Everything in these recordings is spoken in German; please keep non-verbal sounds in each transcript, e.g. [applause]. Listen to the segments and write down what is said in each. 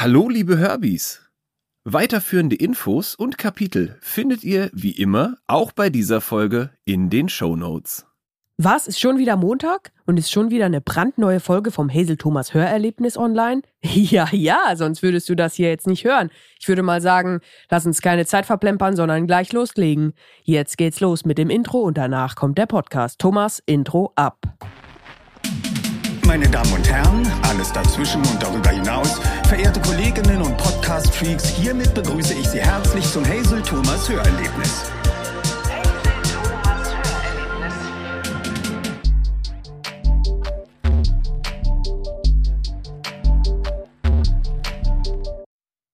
Hallo, liebe Herbies! Weiterführende Infos und Kapitel findet ihr wie immer auch bei dieser Folge in den Show Notes. Was? Ist schon wieder Montag? Und ist schon wieder eine brandneue Folge vom Hazel Thomas Hörerlebnis online? [laughs] Ja, ja, sonst würdest du das hier jetzt nicht hören. Ich würde mal sagen, lass uns keine Zeit verplempern, sondern gleich loslegen. Jetzt geht's los mit dem Intro und danach kommt der Podcast. Thomas, Intro ab. Meine Damen und Herren, alles dazwischen und darüber hinaus, verehrte Kolleginnen und Podcast-Freaks, hiermit begrüße ich Sie herzlich zum Hazel Thomas Hörerlebnis.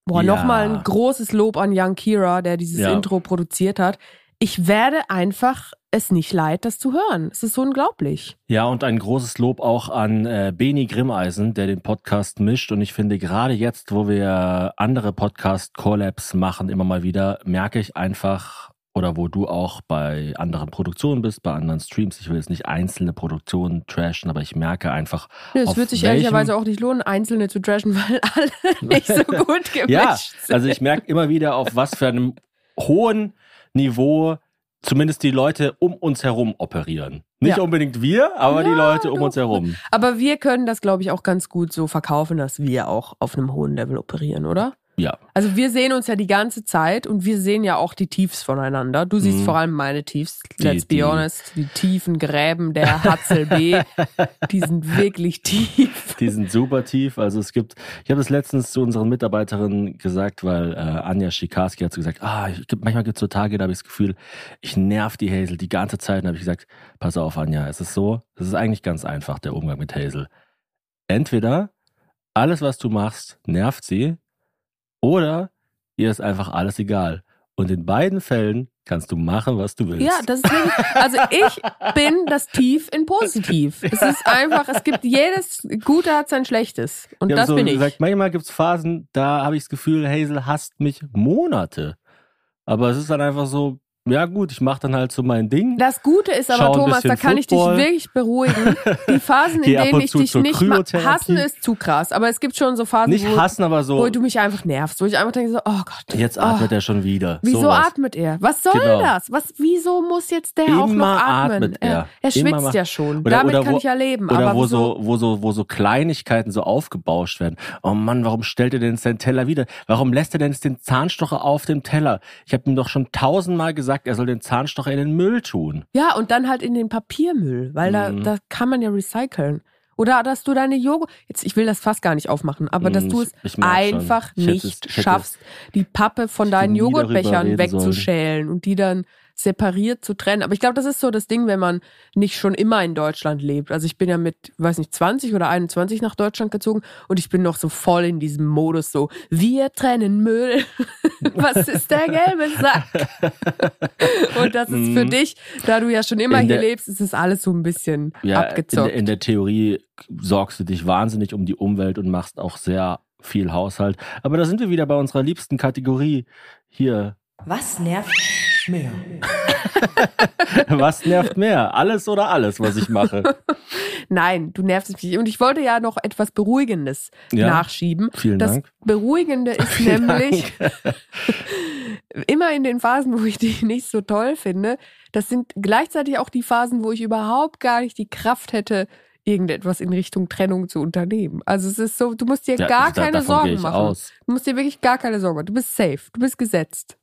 Boah, Ja. nochmal ein großes Lob an Young Kira, der dieses Ja. Intro produziert hat. Ich werde einfach es nicht leid, das zu hören. Es ist so unglaublich. Ja, und ein großes Lob auch an äh, Beni Grimmeisen, der den Podcast mischt. Und ich finde, gerade jetzt, wo wir andere Podcast-Collabs machen, immer mal wieder, merke ich einfach, oder wo du auch bei anderen Produktionen bist, bei anderen Streams, ich will jetzt nicht einzelne Produktionen trashen, aber ich merke einfach, Nö, Es wird sich ehrlicherweise auch nicht lohnen, einzelne zu trashen, weil alle [laughs] nicht so gut gemischt Ja, sind. also ich merke immer wieder, auf was für einem hohen Niveau zumindest die Leute um uns herum operieren. Nicht Ja. unbedingt wir, aber die Ja, Leute um doch. uns herum. Aber wir können das, glaube ich, auch ganz gut so verkaufen, dass wir auch auf einem hohen Level operieren, oder? Ja. Also wir sehen uns ja die ganze Zeit und wir sehen ja auch die Tiefs voneinander. Du siehst Mhm. vor allem meine Tiefs, Die- let's be die- honest. Die tiefen Gräben der Hatzel B, [laughs] die sind wirklich tief. Die sind super tief. Also es gibt, ich habe es letztens zu unseren Mitarbeiterinnen gesagt, weil äh, Anja Schikarski hat so gesagt, ah, ich, manchmal gibt es so Tage, da habe ich das Gefühl, ich nerv die Hazel die ganze Zeit. Und habe ich gesagt, pass auf, Anja, es ist so, es ist eigentlich ganz einfach, der Umgang mit Hazel. Entweder alles, was du machst, nervt sie, oder ihr ist einfach alles egal. Und in beiden Fällen kannst du machen, was du willst. Ja, das ist wirklich, also ich bin das Tief in positiv. Es ist einfach, es gibt jedes Gute hat sein Schlechtes. Und Wir das so bin ich. gesagt, manchmal gibt es Phasen, da habe ich das Gefühl, Hazel hasst mich Monate. Aber es ist dann einfach so, ja gut, ich mache dann halt so mein Ding. Das Gute ist aber, Thomas, da kann ich dich Football. wirklich beruhigen. [laughs] Die Phasen, in denen ich dich nicht hassen, ist zu krass. Aber es gibt schon so Phasen, Nicht wo, hassen, aber so, wo du mich einfach nervst, wo ich einfach denke so, oh Gott. jetzt oh, atmet er schon wieder. Wieso Sowas. atmet er? Was soll Genau. das? Was, wieso muss jetzt der auch noch Immer atmen? atmet er. er, er Immer schwitzt macht- ja schon. Oder- Damit oder kann wo- ich ja leben. Oder aber wo so, wo so, wo so Kleinigkeiten so aufgebauscht werden. Oh Mann, warum stellt er denn seinen Teller wieder? Warum lässt er denn jetzt den Zahnstocher auf dem Teller? Ich habe ihm doch schon tausendmal gesagt, er soll den Zahnstocher in den Müll tun. Ja, und dann halt in den Papiermüll, weil da, Mhm. da kann man ja recyceln. Oder dass du deine Joghurt, jetzt, ich will das fast gar nicht aufmachen, aber dass Mhm, du es ich einfach Ich hätte nicht es- schaffst, die Pappe von deinen Joghurtbechern wegzuschälen und die dann separiert zu trennen. Aber ich glaube, das ist so das Ding, wenn man nicht schon immer in Deutschland lebt. Also ich bin ja mit, weiß nicht, 20 oder 21 nach Deutschland gezogen und ich bin noch so voll in diesem Modus so, wir trennen Müll. [laughs] Was ist der gelbe Sack? [laughs] und das ist für Mhm. dich, da du ja schon immer In hier der- lebst, ist es alles so ein bisschen Ja, in, abgezockt. der- in der Theorie sorgst du dich wahnsinnig um die Umwelt und machst auch sehr viel Haushalt. Aber da sind wir wieder bei unserer liebsten Kategorie hier. Was nervt mehr? [laughs] Was nervt mehr? Alles oder alles, was ich mache? [laughs] Nein, du nervst mich. Und ich wollte ja noch etwas Beruhigendes Ja, nachschieben. vielen das Dank. Beruhigende ist [laughs] Vielen nämlich immer in den Phasen, wo ich die nicht so toll finde. Das sind gleichzeitig auch die Phasen, wo ich überhaupt gar nicht die Kraft hätte, irgendetwas in Richtung Trennung zu unternehmen. Also es ist so, du musst dir Ja, gar da- keine Sorgen machen. aus. Du musst dir wirklich gar keine Sorgen machen. Du bist safe. Du bist gesetzt.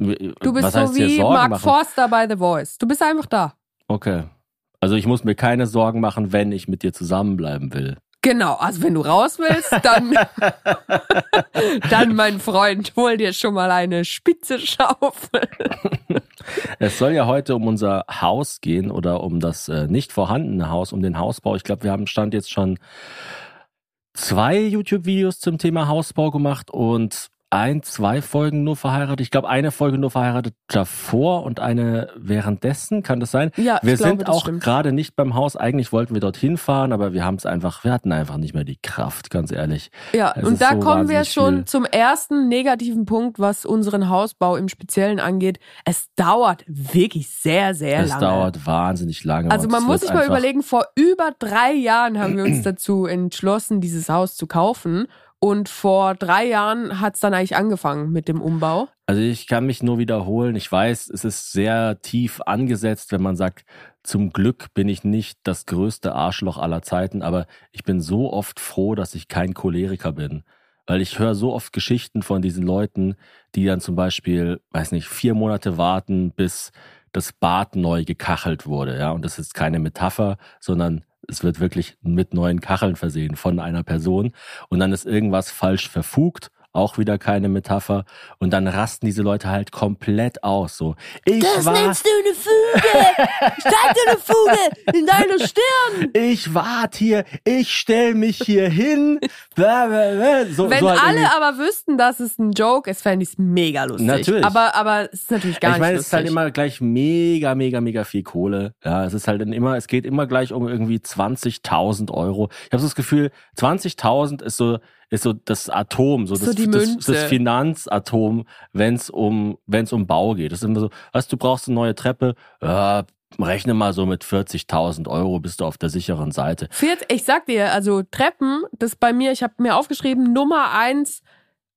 Du bist so wie Mark machen? Forster bei The Voice. Du bist einfach da. Okay. Also ich muss mir keine Sorgen machen, wenn ich mit dir zusammenbleiben will. Genau, also wenn du raus willst, dann, [laughs] dann mein Freund, hol dir schon mal eine spitze Schaufel. [laughs] Es soll ja heute um unser Haus gehen oder um das äh, nicht vorhandene Haus, um den Hausbau. Ich glaube, wir haben Stand jetzt schon zwei YouTube-Videos zum Thema Hausbau gemacht und ein, zwei Folgen nur verheiratet. Ich glaube, eine Folge nur verheiratet davor und eine währenddessen. Kann das sein? Ja, Wir ich glaube, sind auch gerade nicht beim Haus. Eigentlich wollten wir dorthin fahren, aber wir haben es einfach, wir hatten einfach nicht mehr die Kraft, ganz ehrlich. Ja, Es und da so kommen wir schon viel. zum ersten negativen Punkt, was unseren Hausbau im Speziellen angeht. Es dauert wirklich sehr, sehr es lange. dauert wahnsinnig lange. Also man es muss sich mal überlegen, vor über drei Jahren haben wir uns dazu entschlossen, dieses Haus zu kaufen. Und vor drei Jahren hat es dann eigentlich angefangen mit dem Umbau. Also ich kann mich nur wiederholen. Ich weiß, es ist sehr tief angesetzt, wenn man sagt, zum Glück bin ich nicht das größte Arschloch aller Zeiten, aber ich bin so oft froh, dass ich kein Choleriker bin. Weil ich höre so oft Geschichten von diesen Leuten, die dann zum Beispiel, weiß nicht, vier Monate warten, bis das Bad neu gekachelt wurde. Ja, und das ist keine Metapher, sondern es wird wirklich mit neuen Kacheln versehen von einer Person. Und dann ist irgendwas falsch verfugt auch wieder keine Metapher. Und dann rasten diese Leute halt komplett aus. So, ich Das war, nennst du eine Fuge! Steigt dir eine Fuge in deine Stirn! ich wart hier, ich stell mich hier hin. So, Wenn so halt alle irgendwie. aber wüssten, dass es ein Joke ist, fände ich es mega lustig. Natürlich. Aber, aber es ist natürlich gar ich meine, nicht es ist halt lustig. immer gleich mega, mega, mega viel Kohle. Ja, es ist halt dann immer, es geht immer gleich um irgendwie 20.000 Euro. Ich habe so das Gefühl, 20.000 ist so, ist so das Atom, so, So das, das, das Finanzatom, wenn es um, wenn's um Bau geht. Das ist immer so, was, du brauchst eine neue Treppe, ja, rechne mal so mit 40.000 Euro, bist du auf der sicheren Seite. Ich sag dir, also Treppen, das bei mir, ich habe mir aufgeschrieben, Nummer eins,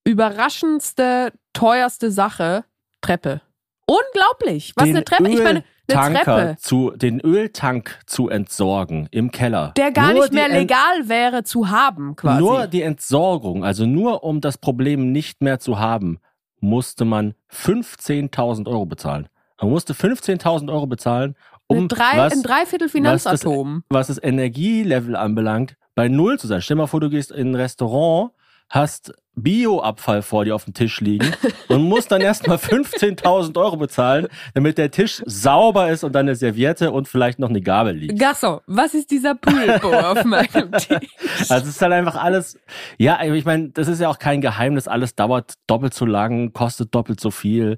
überraschendste, teuerste Sache, Treppe. Unglaublich. Was Den eine Treppe? Ich meine, Treppe, Zu, den Öltank zu entsorgen im Keller. der gar Nur nicht mehr die Ent- legal wäre zu haben, quasi. Nur die Entsorgung, also nur um das Problem nicht mehr zu haben, musste man 15.000 Euro bezahlen. Man musste 15.000 Euro bezahlen, um drei, was, ein Dreiviertel was das- Finanzatom. was das Energielevel anbelangt, bei Null zu sein. Stell dir mal vor, du gehst in ein Restaurant, hast Bioabfall vor dir auf dem Tisch liegen und musst dann erstmal 15.000 Euro bezahlen, damit der Tisch sauber ist und dann eine Serviette und vielleicht noch eine Gabel liegt. Gasson, was ist dieser Pulpo auf meinem [laughs] Tisch? Also es ist halt einfach alles, ja, ich meine, das ist ja auch kein Geheimnis, alles dauert doppelt so lang, kostet doppelt so viel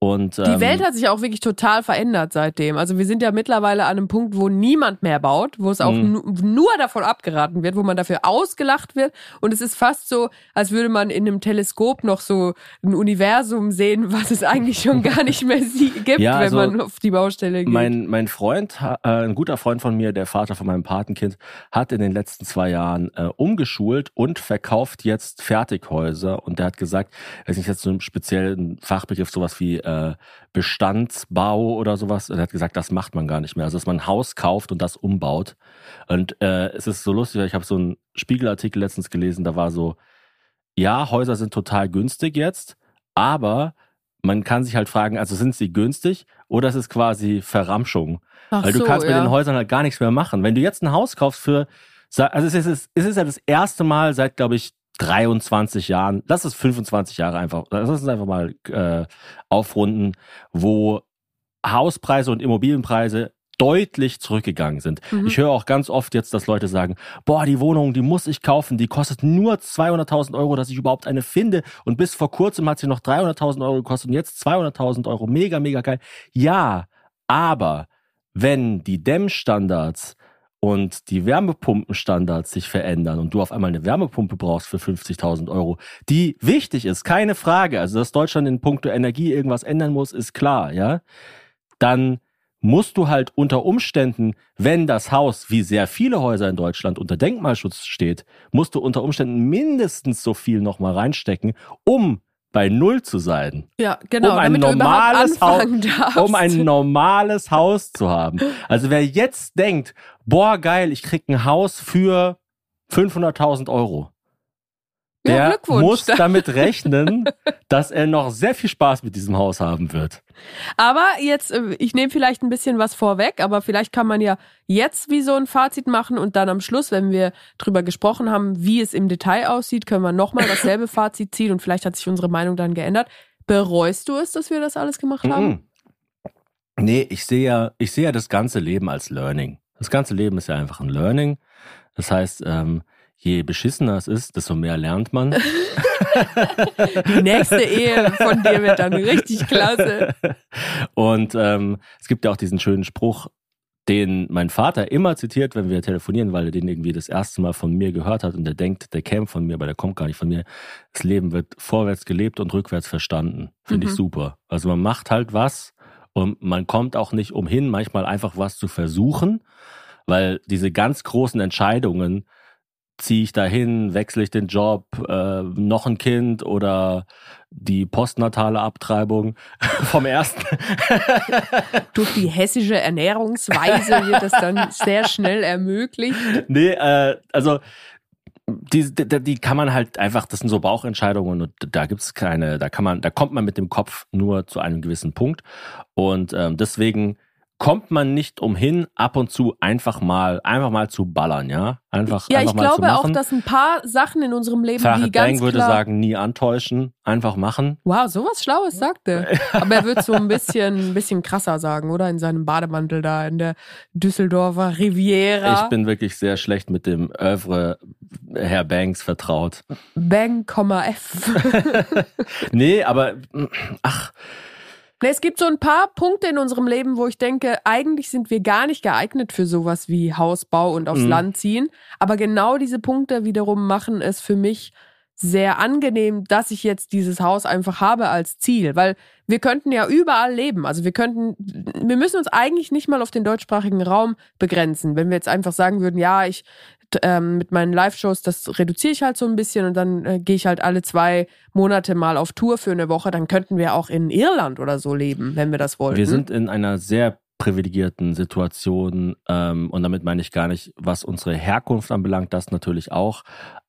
und Die ähm, Welt hat sich auch wirklich total verändert seitdem. Also wir sind ja mittlerweile an einem Punkt, wo niemand mehr baut, wo es auch Mhm. nu nur davon abgeraten wird, wo man dafür ausgelacht wird. Und es ist fast so, als würde man in einem Teleskop noch so ein Universum sehen, was es eigentlich schon gar nicht mehr gibt, Ja, also wenn man auf die Baustelle geht. Mein, mein Freund, äh, ein guter Freund von mir, der Vater von meinem Patenkind, hat in den letzten zwei Jahren äh, umgeschult und verkauft jetzt Fertighäuser. Und der hat gesagt, weiß nicht, jetzt so einen speziellen Fachbegriff, sowas wie äh, Bestandsbau oder sowas. Er hat gesagt, das macht man gar nicht mehr. Also, dass man ein Haus kauft und das umbaut. Und äh, es ist so lustig, ich habe so einen Spiegelartikel letztens gelesen, da war so, ja, Häuser sind total günstig jetzt, aber man kann sich halt fragen, also sind sie günstig oder ist es quasi Verramschung? Ach Weil du so, kannst mit ja. den Häusern halt gar nichts mehr machen. Wenn du jetzt ein Haus kaufst für, also es ist, es ist ja das erste Mal seit, glaube ich, 23 Jahren, lass es 25 Jahre einfach, lass uns einfach mal äh, aufrunden, wo Hauspreise und Immobilienpreise deutlich zurückgegangen sind. Mhm. Ich höre auch ganz oft jetzt, dass Leute sagen, boah, die Wohnung, die muss ich kaufen, die kostet nur 200.000 Euro, dass ich überhaupt eine finde. Und bis vor kurzem hat sie noch 300.000 Euro gekostet und jetzt 200.000 Euro. Mega, mega geil. Ja, aber wenn die Dämmstandards und die Wärmepumpenstandards sich verändern und du auf einmal eine Wärmepumpe brauchst für 50.000 Euro, die wichtig ist, keine Frage. Also, dass Deutschland in puncto Energie irgendwas ändern muss, ist klar, ja. Dann musst du halt unter Umständen, wenn das Haus, wie sehr viele Häuser in Deutschland unter Denkmalschutz steht, musst du unter Umständen mindestens so viel nochmal reinstecken, um bei Null zu sein. ja, genau, um ein normales Haus, um ein normales Haus zu haben. Also wer jetzt denkt, boah geil, ich krieg ein Haus für 500.000 Euro, Ja, der Glückwunsch. muss damit rechnen, dass er noch sehr viel Spaß mit diesem Haus haben wird. Aber jetzt, äh, ich nehme vielleicht ein bisschen was vorweg, aber vielleicht kann man ja jetzt wie so ein Fazit machen und dann am Schluss, wenn wir drüber gesprochen haben, wie es im Detail aussieht, können wir nochmal dasselbe [laughs] Fazit ziehen und vielleicht hat sich unsere Meinung dann geändert. Bereust du es, dass wir das alles gemacht haben? Nee, ich sehe ja, ich sehe ja das ganze Leben als Learning. Das ganze Leben ist ja einfach ein Learning. Das heißt, ähm, je beschissener es ist, desto mehr lernt man. [laughs] Die nächste Ehe von dir wird dann richtig klasse. Und ähm, es gibt ja auch diesen schönen Spruch, den mein Vater immer zitiert, wenn wir telefonieren, weil er den irgendwie das erste Mal von mir gehört hat und der denkt, der käme von mir, aber der kommt gar nicht von mir. Das Leben wird vorwärts gelebt und rückwärts verstanden. Finde Mhm. ich super. Also man macht halt was und man kommt auch nicht umhin, manchmal einfach was zu versuchen, weil diese ganz großen Entscheidungen, ziehe ich dahin, wechsle ich den Job, äh, noch ein Kind oder die postnatale Abtreibung [laughs] vom ersten. [laughs] Durch die hessische Ernährungsweise wird das dann [laughs] sehr schnell ermöglicht. nee, äh, also die, die, die kann man halt einfach, das sind so Bauchentscheidungen und da gibt's keine, da kann man, da kommt man mit dem Kopf nur zu einem gewissen Punkt. Und ähm, deswegen kommt man nicht umhin, ab und zu einfach mal, einfach mal zu ballern, ja? Einfach, Ja, einfach ich mal zu glaube auch, dass ein paar Sachen in unserem Leben, die Farhad ganz Bang würde klar sagen, nie antäuschen, einfach machen. Wow, sowas Schlaues sagt er. [laughs] Aber er wird so ein bisschen, ein bisschen krasser sagen, oder? In seinem Bademantel da in der Düsseldorfer Riviera. Ich bin wirklich sehr schlecht mit dem Oeuvre Herr Banks vertraut. Bang, F. [laughs] Nee, aber ach, Nee, Es gibt so ein paar Punkte in unserem Leben, wo ich denke, eigentlich sind wir gar nicht geeignet für sowas wie Hausbau und aufs Mhm. Land ziehen. Aber genau diese Punkte wiederum machen es für mich sehr angenehm, dass ich jetzt dieses Haus einfach habe als Ziel, weil wir könnten ja überall leben. Also wir könnten, wir müssen uns eigentlich nicht mal auf den deutschsprachigen Raum begrenzen. Wenn wir jetzt einfach sagen würden, ja, ich ähm, mit meinen Live-Shows, das reduziere ich halt so ein bisschen und dann äh, gehe ich halt alle zwei Monate mal auf Tour für eine Woche, dann könnten wir auch in Irland oder so leben, wenn wir das wollten. wir sind in einer sehr privilegierten Situation ähm, und damit meine ich gar nicht, was unsere Herkunft anbelangt, das natürlich auch,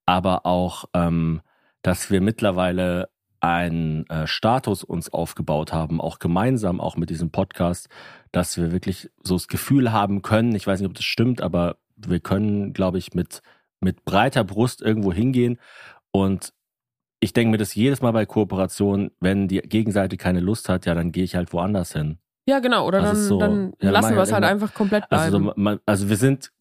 aber auch, ähm, dass wir mittlerweile einen äh, Status uns aufgebaut haben, auch gemeinsam, auch mit diesem Podcast, dass wir wirklich so das Gefühl haben können, ich weiß nicht, ob das stimmt, aber wir können, glaube ich, mit, mit breiter Brust irgendwo hingehen und ich denke mir das jedes Mal bei Kooperationen, wenn die Gegenseite keine Lust hat, ja, dann gehe ich halt woanders hin. ja, genau. Oder Das dann, so- dann ja, lassen wir es halt halt immer- einfach komplett bleiben. Also, so, man, also wir sind,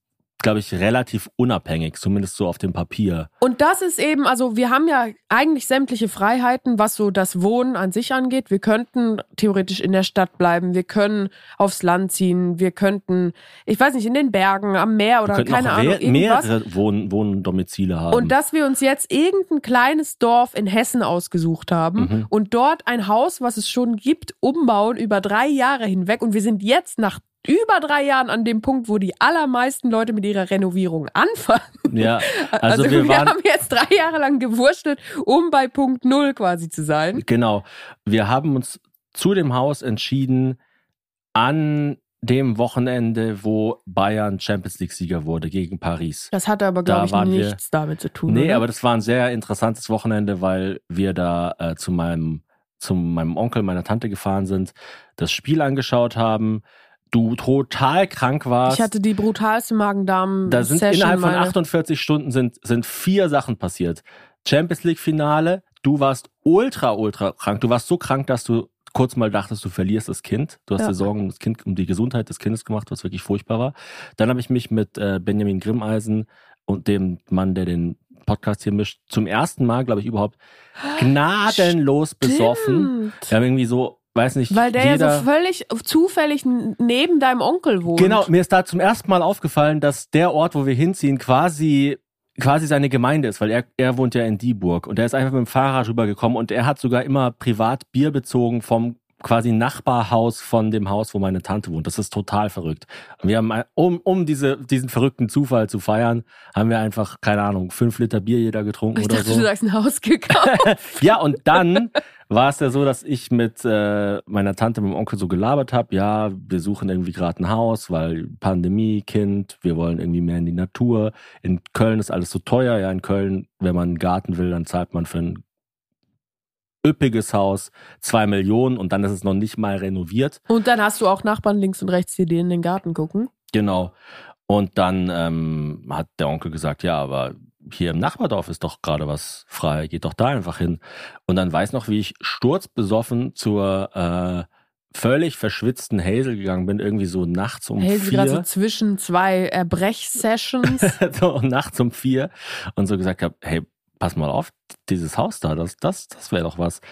glaube ich, relativ unabhängig, zumindest so auf dem Papier. Und das ist eben, also wir haben ja eigentlich sämtliche Freiheiten, was so das Wohnen an sich angeht. Wir könnten theoretisch in der Stadt bleiben, wir können aufs Land ziehen, wir könnten, ich weiß nicht, in den Bergen, am Meer oder keine Ahnung, irgendwas. mehrere Wohn Wohndomizile haben. Und dass wir uns jetzt irgendein kleines Dorf in Hessen ausgesucht haben Mhm. und dort ein Haus, was es schon gibt, umbauen über drei Jahre hinweg. Und wir sind jetzt nach über drei Jahren an dem Punkt, wo die allermeisten Leute mit ihrer Renovierung anfangen. ja, [laughs] also, Also, wir waren, haben jetzt drei Jahre lang gewurschtelt, um bei Punkt Null quasi zu sein. genau, wir haben uns zu dem Haus entschieden an dem Wochenende, wo Bayern Champions League-Sieger wurde gegen Paris. Das hatte aber, Da glaube ich, waren wir- nichts damit zu tun. Nee, oder? aber das war ein sehr interessantes Wochenende, weil wir da äh, zu meinem zu meinem Onkel, meiner Tante gefahren sind, das Spiel angeschaut haben, du total krank warst. ich hatte die brutalste Magen-Darm. da sind Session innerhalb von meine- 48 Stunden sind, sind vier Sachen passiert. Champions League Finale, du warst ultra, ultra krank. Du warst so krank, dass du kurz mal dachtest, du verlierst das Kind. Du hast Ja. dir Sorgen um das Kind, um die Gesundheit des Kindes gemacht, was wirklich furchtbar war. Dann habe ich mich mit äh, Benjamin Grimmeisen und dem Mann, der den Podcast hier mischt, zum ersten Mal, glaube ich, überhaupt gnadenlos besoffen. Stimmt. Wir haben irgendwie so, weiß nicht, Weil der jeder, ja so völlig zufällig neben deinem Onkel wohnt. Genau, mir ist da zum ersten Mal aufgefallen, dass der Ort, wo wir hinziehen, quasi quasi seine Gemeinde ist, weil er, er wohnt ja in Dieburg und er ist einfach mit dem Fahrrad rübergekommen und er hat sogar immer privat Bier bezogen vom quasi Nachbarhaus von dem Haus, wo meine Tante wohnt. Das ist total verrückt. Und wir haben, um, um diese, diesen verrückten Zufall zu feiern, haben wir einfach, keine Ahnung, fünf Liter Bier jeder getrunken Ich oder dachte, so. du sagst ein Haus gekauft. [laughs] Ja, und dann war es ja so, dass ich mit äh, meiner Tante, meinem Onkel so gelabert habe, ja, wir suchen irgendwie gerade ein Haus, weil Pandemie, Kind, wir wollen irgendwie mehr in die Natur. In Köln ist alles so teuer. Ja, in Köln, wenn man einen Garten will, dann zahlt man für ein üppiges Haus zwei Millionen und dann ist es noch nicht mal renoviert. Und dann hast du auch Nachbarn links und rechts, die dir in den Garten gucken. Genau. Und dann ähm, hat der Onkel gesagt, ja, aber hier im Nachbardorf ist doch gerade was frei, geht doch da einfach hin. Und dann weiß noch, wie ich sturzbesoffen zur äh, völlig verschwitzten Hazel gegangen bin, irgendwie so nachts um Hey, sie gerade so vier. zwischen zwei Erbrechsessions. [laughs] so nachts um vier und so gesagt habe, hey, pass mal auf, dieses Haus da, das, das, das wäre doch was.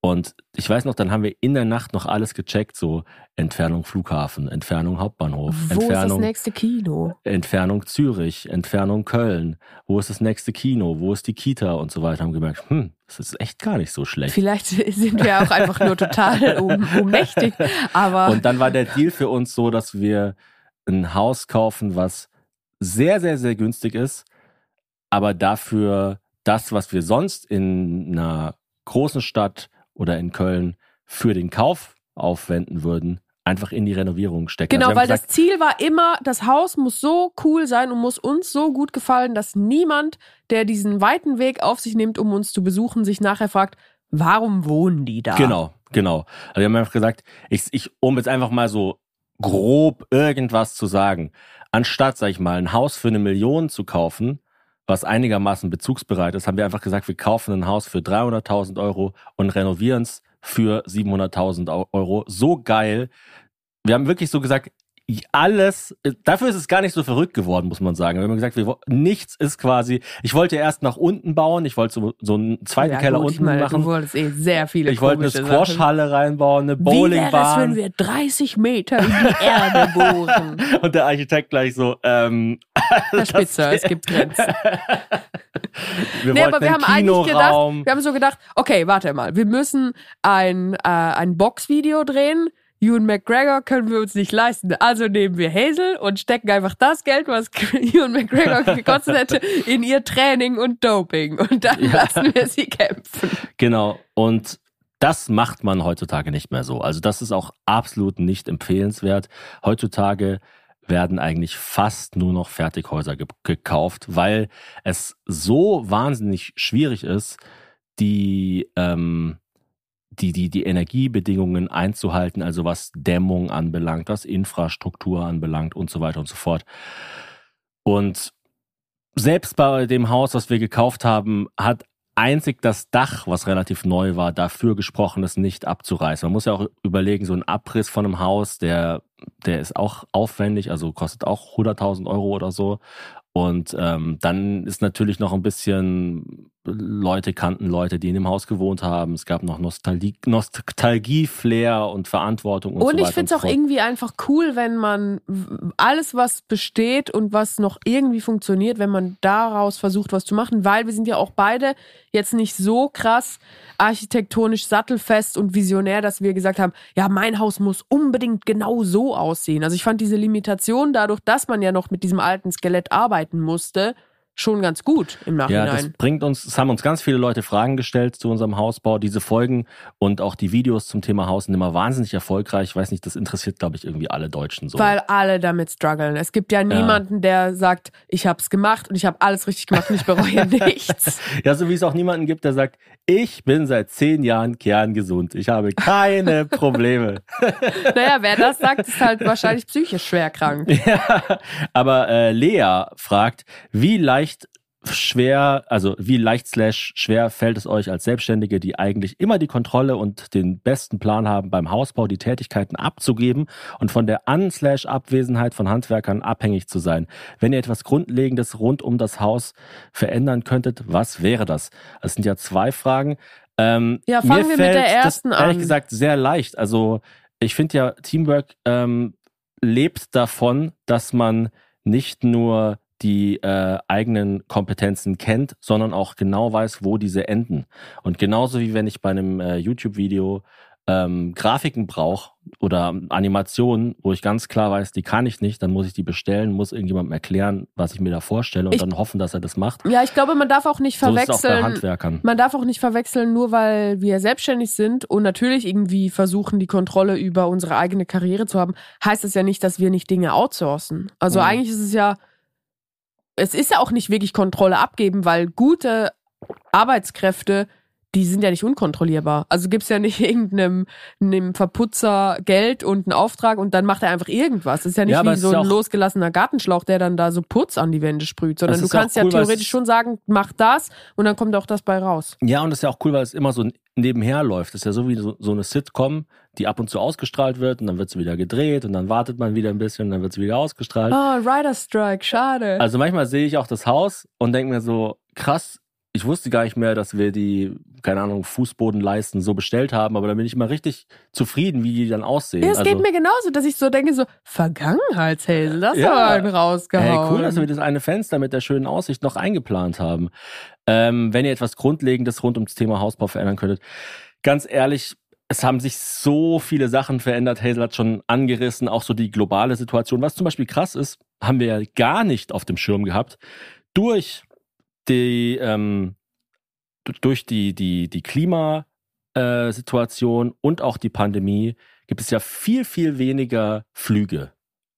Und ich weiß noch, dann haben wir in der Nacht noch alles gecheckt, so Entfernung Flughafen, Entfernung Hauptbahnhof, Wo ist das Entfernung nächste Kino? Entfernung Zürich, Entfernung Köln, wo ist das nächste Kino, wo ist die Kita und so weiter, haben gemerkt, hm, das ist echt gar nicht so schlecht. Vielleicht [laughs] sind wir auch einfach nur total [laughs] um, ohnmächtig. Aber Und dann war der Deal für uns so, dass wir ein Haus kaufen, was sehr, sehr, sehr günstig ist, aber dafür das, was wir sonst in einer großen Stadt oder in Köln für den Kauf aufwenden würden, einfach in die Renovierung stecken. Genau, Also weil haben das Ziel war immer, das Haus muss so cool sein und muss uns so gut gefallen, dass niemand, der diesen weiten Weg auf sich nimmt, um uns zu besuchen, sich nachher fragt, warum wohnen die da? Genau, genau. Also wir haben einfach gesagt, ich, ich, um jetzt einfach mal so grob irgendwas zu sagen, anstatt, sag ich mal, ein Haus für eine Million zu kaufen, was einigermaßen bezugsbereit ist, haben wir einfach gesagt, wir kaufen ein Haus für 300.000 Euro und renovieren es für 700.000 Au- Euro. So geil. Wir haben wirklich so gesagt, alles, dafür ist es gar nicht so verrückt geworden, muss man sagen. Wir haben gesagt, wir, nichts ist quasi, ich wollte erst nach unten bauen, ich wollte so, so einen zweiten Ja, Keller gut, ich unten meine, machen. Du wolltest eh sehr viele Ich wollte eine. Squashhalle reinbauen, eine Wie wäre es, wenn Bowlingbahn. wir 30 Meter in die Erde bohren? [laughs] Und der Architekt gleich so, ähm, [laughs] Herr Spitzer, es gibt Grenzen. [laughs] wir Nee, aber wir haben eigentlich gedacht, wir haben so gedacht, okay, warte mal, wir müssen ein, äh, ein Boxvideo drehen. Ewan McGregor können wir uns nicht leisten. Also nehmen wir Hazel und stecken einfach das Geld, was [laughs] Ewan McGregor gekostet hätte, in ihr Training und Doping. Und dann lassen wir sie kämpfen. Genau. Und das macht man heutzutage nicht mehr so. Also das ist auch absolut nicht empfehlenswert. Heutzutage werden eigentlich fast nur noch Fertighäuser ge gekauft, weil es so wahnsinnig schwierig ist, die, ähm, die, die, die Energiebedingungen einzuhalten, also was Dämmung anbelangt, was Infrastruktur anbelangt und so weiter und so fort. Und selbst bei dem Haus, was wir gekauft haben, hat einzig das Dach, was relativ neu war, dafür gesprochen, es nicht abzureißen. Man muss ja auch überlegen, so ein Abriss von einem Haus, der, der ist auch aufwendig, also kostet auch 100.000 Euro oder so. Und ähm, dann ist natürlich noch ein bisschen Leute kannten Leute, die in dem Haus gewohnt haben. Es gab noch Nostalgie, Nostalgie-Flair und Verantwortung und, Und so ich weiter. finde es und auch irgendwie einfach cool, wenn man alles, was besteht und was noch irgendwie funktioniert, wenn man daraus versucht, was zu machen, weil wir sind ja auch beide jetzt nicht so krass architektonisch sattelfest und visionär, dass wir gesagt haben, ja, mein Haus muss unbedingt genau so aussehen. Also ich fand diese Limitation dadurch, dass man ja noch mit diesem alten Skelett arbeiten musste, schon ganz gut im Ja, das Nachhinein. bringt uns, es haben uns ganz viele Leute Fragen gestellt zu unserem Hausbau. Diese Folgen und auch die Videos zum Thema Haus sind immer wahnsinnig erfolgreich. Ich weiß nicht, das interessiert, glaube ich, irgendwie alle Deutschen so. Weil alle damit strugglen. Es gibt ja niemanden, der sagt, ich habe es gemacht und ich habe alles richtig gemacht und ich bereue [laughs] nichts. [laughs] ja, so wie es auch niemanden gibt, der sagt, ich bin seit zehn Jahren kerngesund. Ich habe keine [laughs] Probleme. Naja, wer das sagt, ist halt wahrscheinlich psychisch schwer krank. ja, aber äh, Lea fragt, wie leicht schwer, also wie leicht slash schwer fällt es euch als Selbstständige, die eigentlich immer die Kontrolle und den besten Plan haben, beim Hausbau die Tätigkeiten abzugeben und von der An- slash Abwesenheit von Handwerkern abhängig zu sein. Wenn ihr etwas Grundlegendes rund um das Haus verändern könntet, was wäre das? Das sind ja zwei Fragen. Ähm, Ja, mir fangen wir mit der ersten das, ehrlich an. gesagt sehr leicht. Also ich finde ja, Teamwork ähm, lebt davon, dass man nicht nur die äh, eigenen Kompetenzen kennt, sondern auch genau weiß, wo diese enden. Und genauso wie wenn ich bei einem äh, YouTube-Video ähm, Grafiken brauche oder Animationen, wo ich ganz klar weiß, die kann ich nicht, dann muss ich die bestellen, muss irgendjemandem erklären, was ich mir da vorstelle und Ich- dann hoffen, dass er das macht. Ja, ich glaube, man darf auch nicht So ist es auch bei verwechseln. Handwerkern. Man darf auch nicht verwechseln, nur weil wir selbstständig sind und natürlich irgendwie versuchen, die Kontrolle über unsere eigene Karriere zu haben, heißt das ja nicht, dass wir nicht Dinge outsourcen. Also Mhm. eigentlich ist es ja, es ist ja auch nicht wirklich Kontrolle abgeben, weil gute Arbeitskräfte, die sind ja nicht unkontrollierbar. Also gibt's ja nicht [laughs] irgendeinem einem Verputzer Geld und einen Auftrag und dann macht er einfach irgendwas. Das ist ja nicht Ja, wie es so ein losgelassener Gartenschlauch, der dann da so Putz an die Wände sprüht, sondern du ist ja kannst cool, ja es- theoretisch schon sagen, mach das und dann kommt auch das bei raus. Ja, und das ist ja auch cool, weil es immer so nebenher läuft. Das ist ja so wie so, so eine Sitcom, die ab und zu ausgestrahlt wird und dann wird sie wieder gedreht und dann wartet man wieder ein bisschen und dann wird sie wieder ausgestrahlt. Oh, Rider Strike, schade. Also manchmal sehe ich auch das Haus und denke mir so, krass, ich wusste gar nicht mehr, dass wir die, keine Ahnung, Fußbodenleisten so bestellt haben, aber da bin ich immer richtig zufrieden, wie die dann aussehen. ja, es also, geht mir genauso, dass ich so denke, so, Vergangenheitshäsel, das Ja. war ein Hey, rausgehauen. cool, dass wir das eine Fenster mit der schönen Aussicht noch eingeplant haben. Ähm, wenn ihr etwas Grundlegendes rund ums Thema Hausbau verändern könntet, ganz ehrlich, es haben sich so viele Sachen verändert. Hazel hat schon angerissen, auch so die globale Situation. Was zum Beispiel krass ist, haben wir ja gar nicht auf dem Schirm gehabt. Durch die, ähm, durch die, die, die Klimasituation und auch die Pandemie gibt es ja viel, viel weniger Flüge.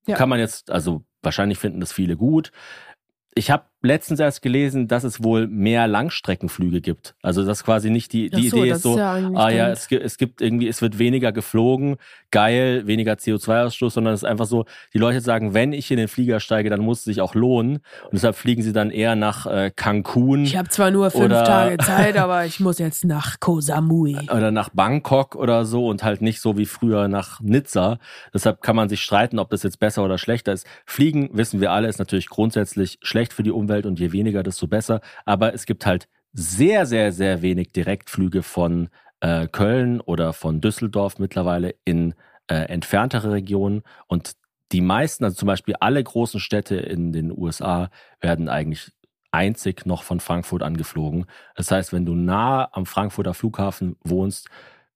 Ja. Kann man jetzt, also wahrscheinlich finden das viele gut. Ich habe letztens erst gelesen, dass es wohl mehr Langstreckenflüge gibt. Also das quasi nicht die, die so, Idee ist so, ja eigentlich ah ja, es gibt, es gibt irgendwie, es wird weniger geflogen, geil, weniger CO2-Ausstoß, sondern es ist einfach so, die Leute sagen, wenn ich in den Flieger steige, dann muss es sich auch lohnen. Und deshalb fliegen sie dann eher nach äh, Cancun Ich habe zwar nur fünf Oder- Tage [laughs] Zeit, aber ich muss jetzt nach Koh Samui. oder nach Bangkok oder so und halt nicht so wie früher nach Nizza. Deshalb kann man sich streiten, ob das jetzt besser oder schlechter ist. Fliegen, wissen wir alle, ist natürlich grundsätzlich schlecht für die Umwelt und je weniger, desto besser. Aber es gibt halt sehr, sehr, sehr wenig Direktflüge von äh, Köln oder von Düsseldorf mittlerweile in äh, entferntere Regionen und die meisten, also zum Beispiel alle großen Städte in den USA, werden eigentlich einzig noch von Frankfurt angeflogen. Das heißt, wenn du nah am Frankfurter Flughafen wohnst,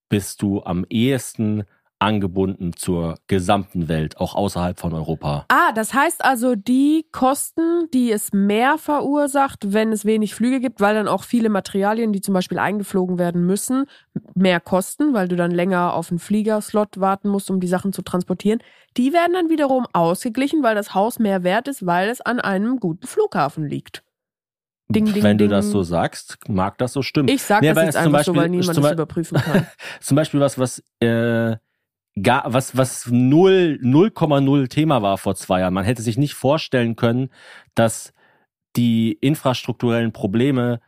bist du am ehesten angebunden zur gesamten Welt, auch außerhalb von Europa. Ah, das heißt also, die Kosten, die es mehr verursacht, wenn es wenig Flüge gibt, weil dann auch viele Materialien, die zum Beispiel eingeflogen werden müssen, mehr kosten, weil du dann länger auf einen Fliegerslot warten musst, um die Sachen zu transportieren, die werden dann wiederum ausgeglichen, weil das Haus mehr wert ist, weil es an einem guten Flughafen liegt. Ding, ding, Wenn ding. du das so sagst, mag das so stimmen. Ich sag Nee, das jetzt einfach so, Beispiel- weil niemand das Be- überprüfen kann. [laughs] zum Beispiel was, was äh, gar, was, was null, 0,0 Thema war vor zwei Jahren. Man hätte sich nicht vorstellen können, dass die infrastrukturellen Probleme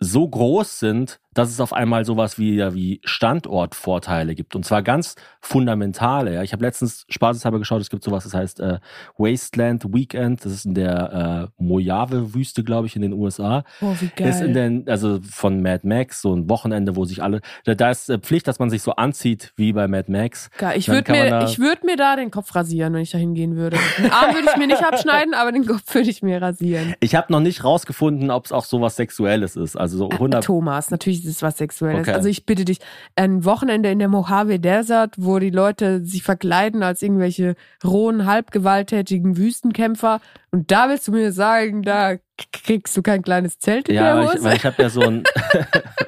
so groß sind, dass es auf einmal sowas wie, ja, wie Standortvorteile gibt. Und zwar ganz fundamentale. Ja. Ich habe letztens spaßeshalber geschaut, es gibt sowas, das heißt äh, Wasteland Weekend. Das ist in der äh, Mojave-Wüste, glaube ich, in den USA. Oh, wie Ist in geil. den, also von Mad Max, so ein Wochenende, wo sich alle, da, da ist äh, Pflicht, dass man sich so anzieht wie bei Mad Max. Geil. Ich würde mir, da- ich würd mir da den Kopf rasieren, wenn ich da hingehen würde. Den Arm würde ich mir nicht abschneiden, aber den Kopf würde ich mir rasieren. Ich habe noch nicht rausgefunden, ob es auch sowas Sexuelles ist. Also so 100. Thomas, natürlich ist es was Sexuelles. Okay. Also ich bitte dich, ein Wochenende in der Mojave Desert, wo die Leute sich verkleiden als irgendwelche rohen, halbgewalttätigen Wüstenkämpfer. Und da willst du mir sagen, da kriegst du kein kleines Zelt in Ja, der weil Hose? ich, weil ich habe ja so ein. [laughs]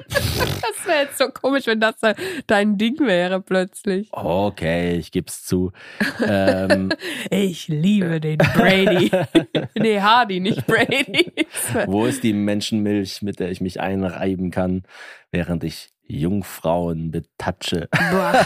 das wäre jetzt so komisch, wenn das de- dein Ding wäre plötzlich. Okay, ich geb's zu. Ähm, [laughs] Ich liebe den Brady. [laughs] nee, Hardy, nicht Brady. wo ist die Menschenmilch, mit der ich mich einreiben kann, während ich Jungfrauen betatsche? Boah.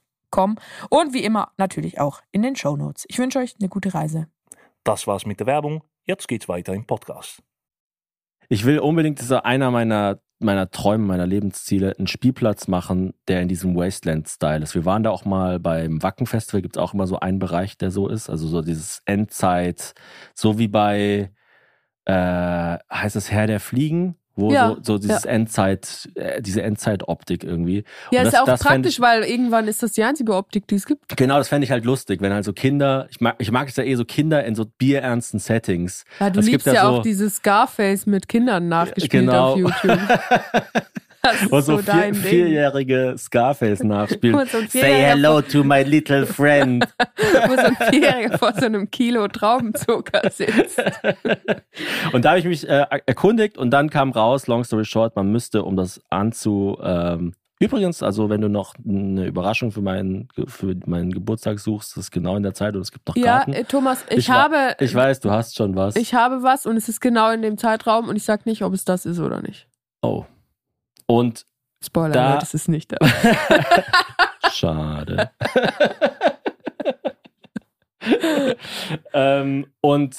Eurowings.com. Und wie immer natürlich auch in den Shownotes. Ich wünsche euch eine gute Reise. Das war's mit der Werbung. Jetzt geht's weiter im Podcast. Ich will unbedingt, das ist einer meiner meiner Träume, meiner Lebensziele, einen Spielplatz machen, der in diesem Wasteland-Style ist. Wir waren da auch mal beim Wacken-Festival, gibt es auch immer so einen Bereich, der so ist. Also so dieses Endzeit, so wie bei, äh, heißt es Herr der Fliegen? Wo Ja, so, so dieses Endzeit, äh, diese Endzeit-Optik irgendwie. Ja, Und ist das- auch das praktisch, weil irgendwann ist das die einzige Optik, die es gibt. Genau, das fände ich halt lustig, wenn halt so Kinder, ich mag, ich mag es ja eh so Kinder in so bierernsten Settings. Ja, du Es liebst ja, ja auch so- dieses Scarface mit Kindern nachgespielt Genau. auf YouTube. [laughs] Wo [laughs] so, so vier, vierjährige Scarface nachspielen. [laughs] Und so Say hello to my little friend. [laughs] Wo so ein Vierjähriger vor so einem Kilo Traubenzucker sitzt. Und da habe ich mich äh, erkundigt und dann kam raus, long story short, man müsste, um das anzu... Ähm, übrigens, also wenn du noch eine Überraschung für meinen, für meinen Geburtstag suchst, das ist genau in der Zeit und es gibt noch Ja, Karten. äh, Thomas, ich, Ich habe, ich weiß, du hast schon was. ich habe was und es ist genau in dem Zeitraum und ich sag nicht, ob es das ist oder nicht. oh. Und Spoiler, Da- es ist nicht das. [laughs] Schade. [laughs] ähm, und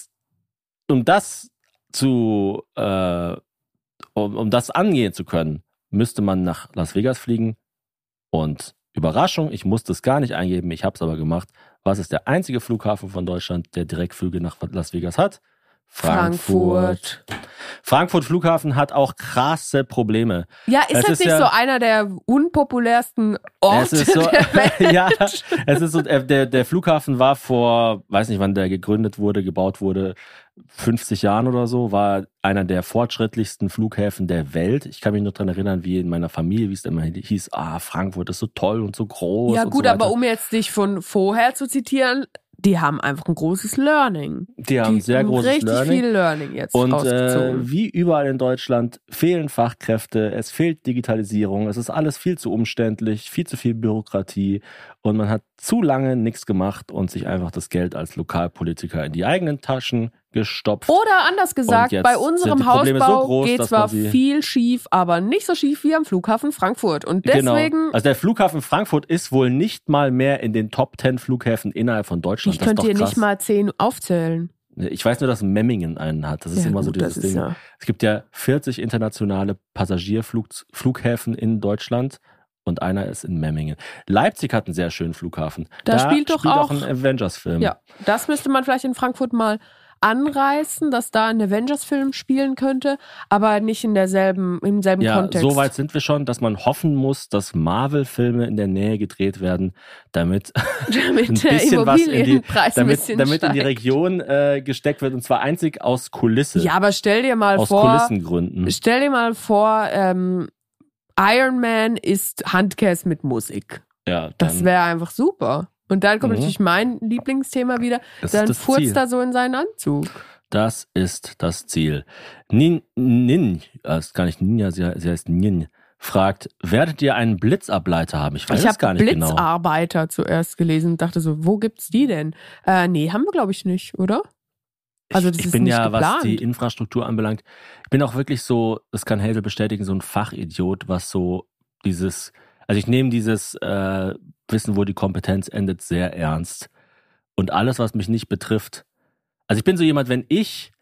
um das zu, äh, um, um das angehen zu können, müsste man nach Las Vegas fliegen. Und Überraschung, ich musste es gar nicht eingeben, ich habe es aber gemacht. Was ist der einzige Flughafen von Deutschland, der Direktflüge nach Las Vegas hat? Frankfurt. Frankfurt Flughafen hat auch krasse Probleme. Ja, ist Es das ist nicht ja- so einer der unpopulärsten Orte Es so, der [laughs] Welt? ja, es ist so, äh, der, der Flughafen war vor, weiß nicht wann der gegründet wurde, gebaut wurde, 50 Jahren oder so, war einer der fortschrittlichsten Flughäfen der Welt. Ich kann mich nur dran erinnern, wie in meiner Familie, wie es immer hieß, ah, Frankfurt ist so toll und so groß. Ja gut, so aber um jetzt dich von vorher zu zitieren, die haben einfach ein großes Learning. die haben die sehr haben großes richtig Learning. viel Learning jetzt Und äh, wie überall in Deutschland fehlen Fachkräfte, es fehlt Digitalisierung, es ist alles viel zu umständlich, viel zu viel Bürokratie und man hat zu lange nichts gemacht und sich einfach das Geld als Lokalpolitiker in die eigenen Taschen gestopft. Oder anders gesagt, bei unserem Probleme so Hausbau groß, geht zwar viel schief, aber nicht so schief wie am Flughafen Frankfurt. Und deswegen, genau. Also der Flughafen Frankfurt ist wohl nicht mal mehr in den Top 10 Flughäfen innerhalb von Deutschland. ich das könnte krass. nicht mal zehn aufzählen. Ich weiß nur, dass Memmingen einen hat. Das ist Ja, immer so gut, dieses das ist Ding. ja- Es gibt ja 40 internationale Passagierflughäfen in Deutschland und einer ist in Memmingen. Leipzig hat einen sehr schönen Flughafen. Da spielt doch auch- ein Avengers-Film. Ja, das müsste man vielleicht in Frankfurt mal anreißen, dass da ein Avengers-Film spielen könnte, aber nicht in derselben, im selben Ja, Kontext. so weit sind wir schon, dass man hoffen muss, dass Marvel-Filme in der Nähe gedreht werden, damit [laughs] damit ein der bisschen was in die, damit, damit in die. Region äh, gesteckt wird und zwar einzig aus Kulisse. Ja, aber stell dir mal aus vor, Kulissengründen. stell dir mal vor, ähm, Iron Man ist Handcast mit Musik. Ja, Das wäre einfach super. Und dann kommt Mhm. natürlich mein Lieblingsthema wieder. ist Dann das furzt er so in seinen Anzug. Das ist das Ziel. Nin, Nin, das ist gar nicht Ninja, sie, heißt Nin, fragt, werdet ihr einen Blitzableiter haben? Ich weiß ich es gar habe nicht genau. Blitzarbeiter zuerst gelesen und dachte so, wo gibt's die denn? Äh, nee, haben wir glaube ich nicht, oder? Also das ich ist bin nicht ja, was geplant. die Infrastruktur anbelangt, ich bin auch wirklich so, das kann Hazel bestätigen, so ein Fachidiot, was so dieses, also ich nehme dieses äh, Wissen, wo die Kompetenz endet, sehr ernst. Und alles, was mich nicht betrifft, also ich bin so jemand, wenn ich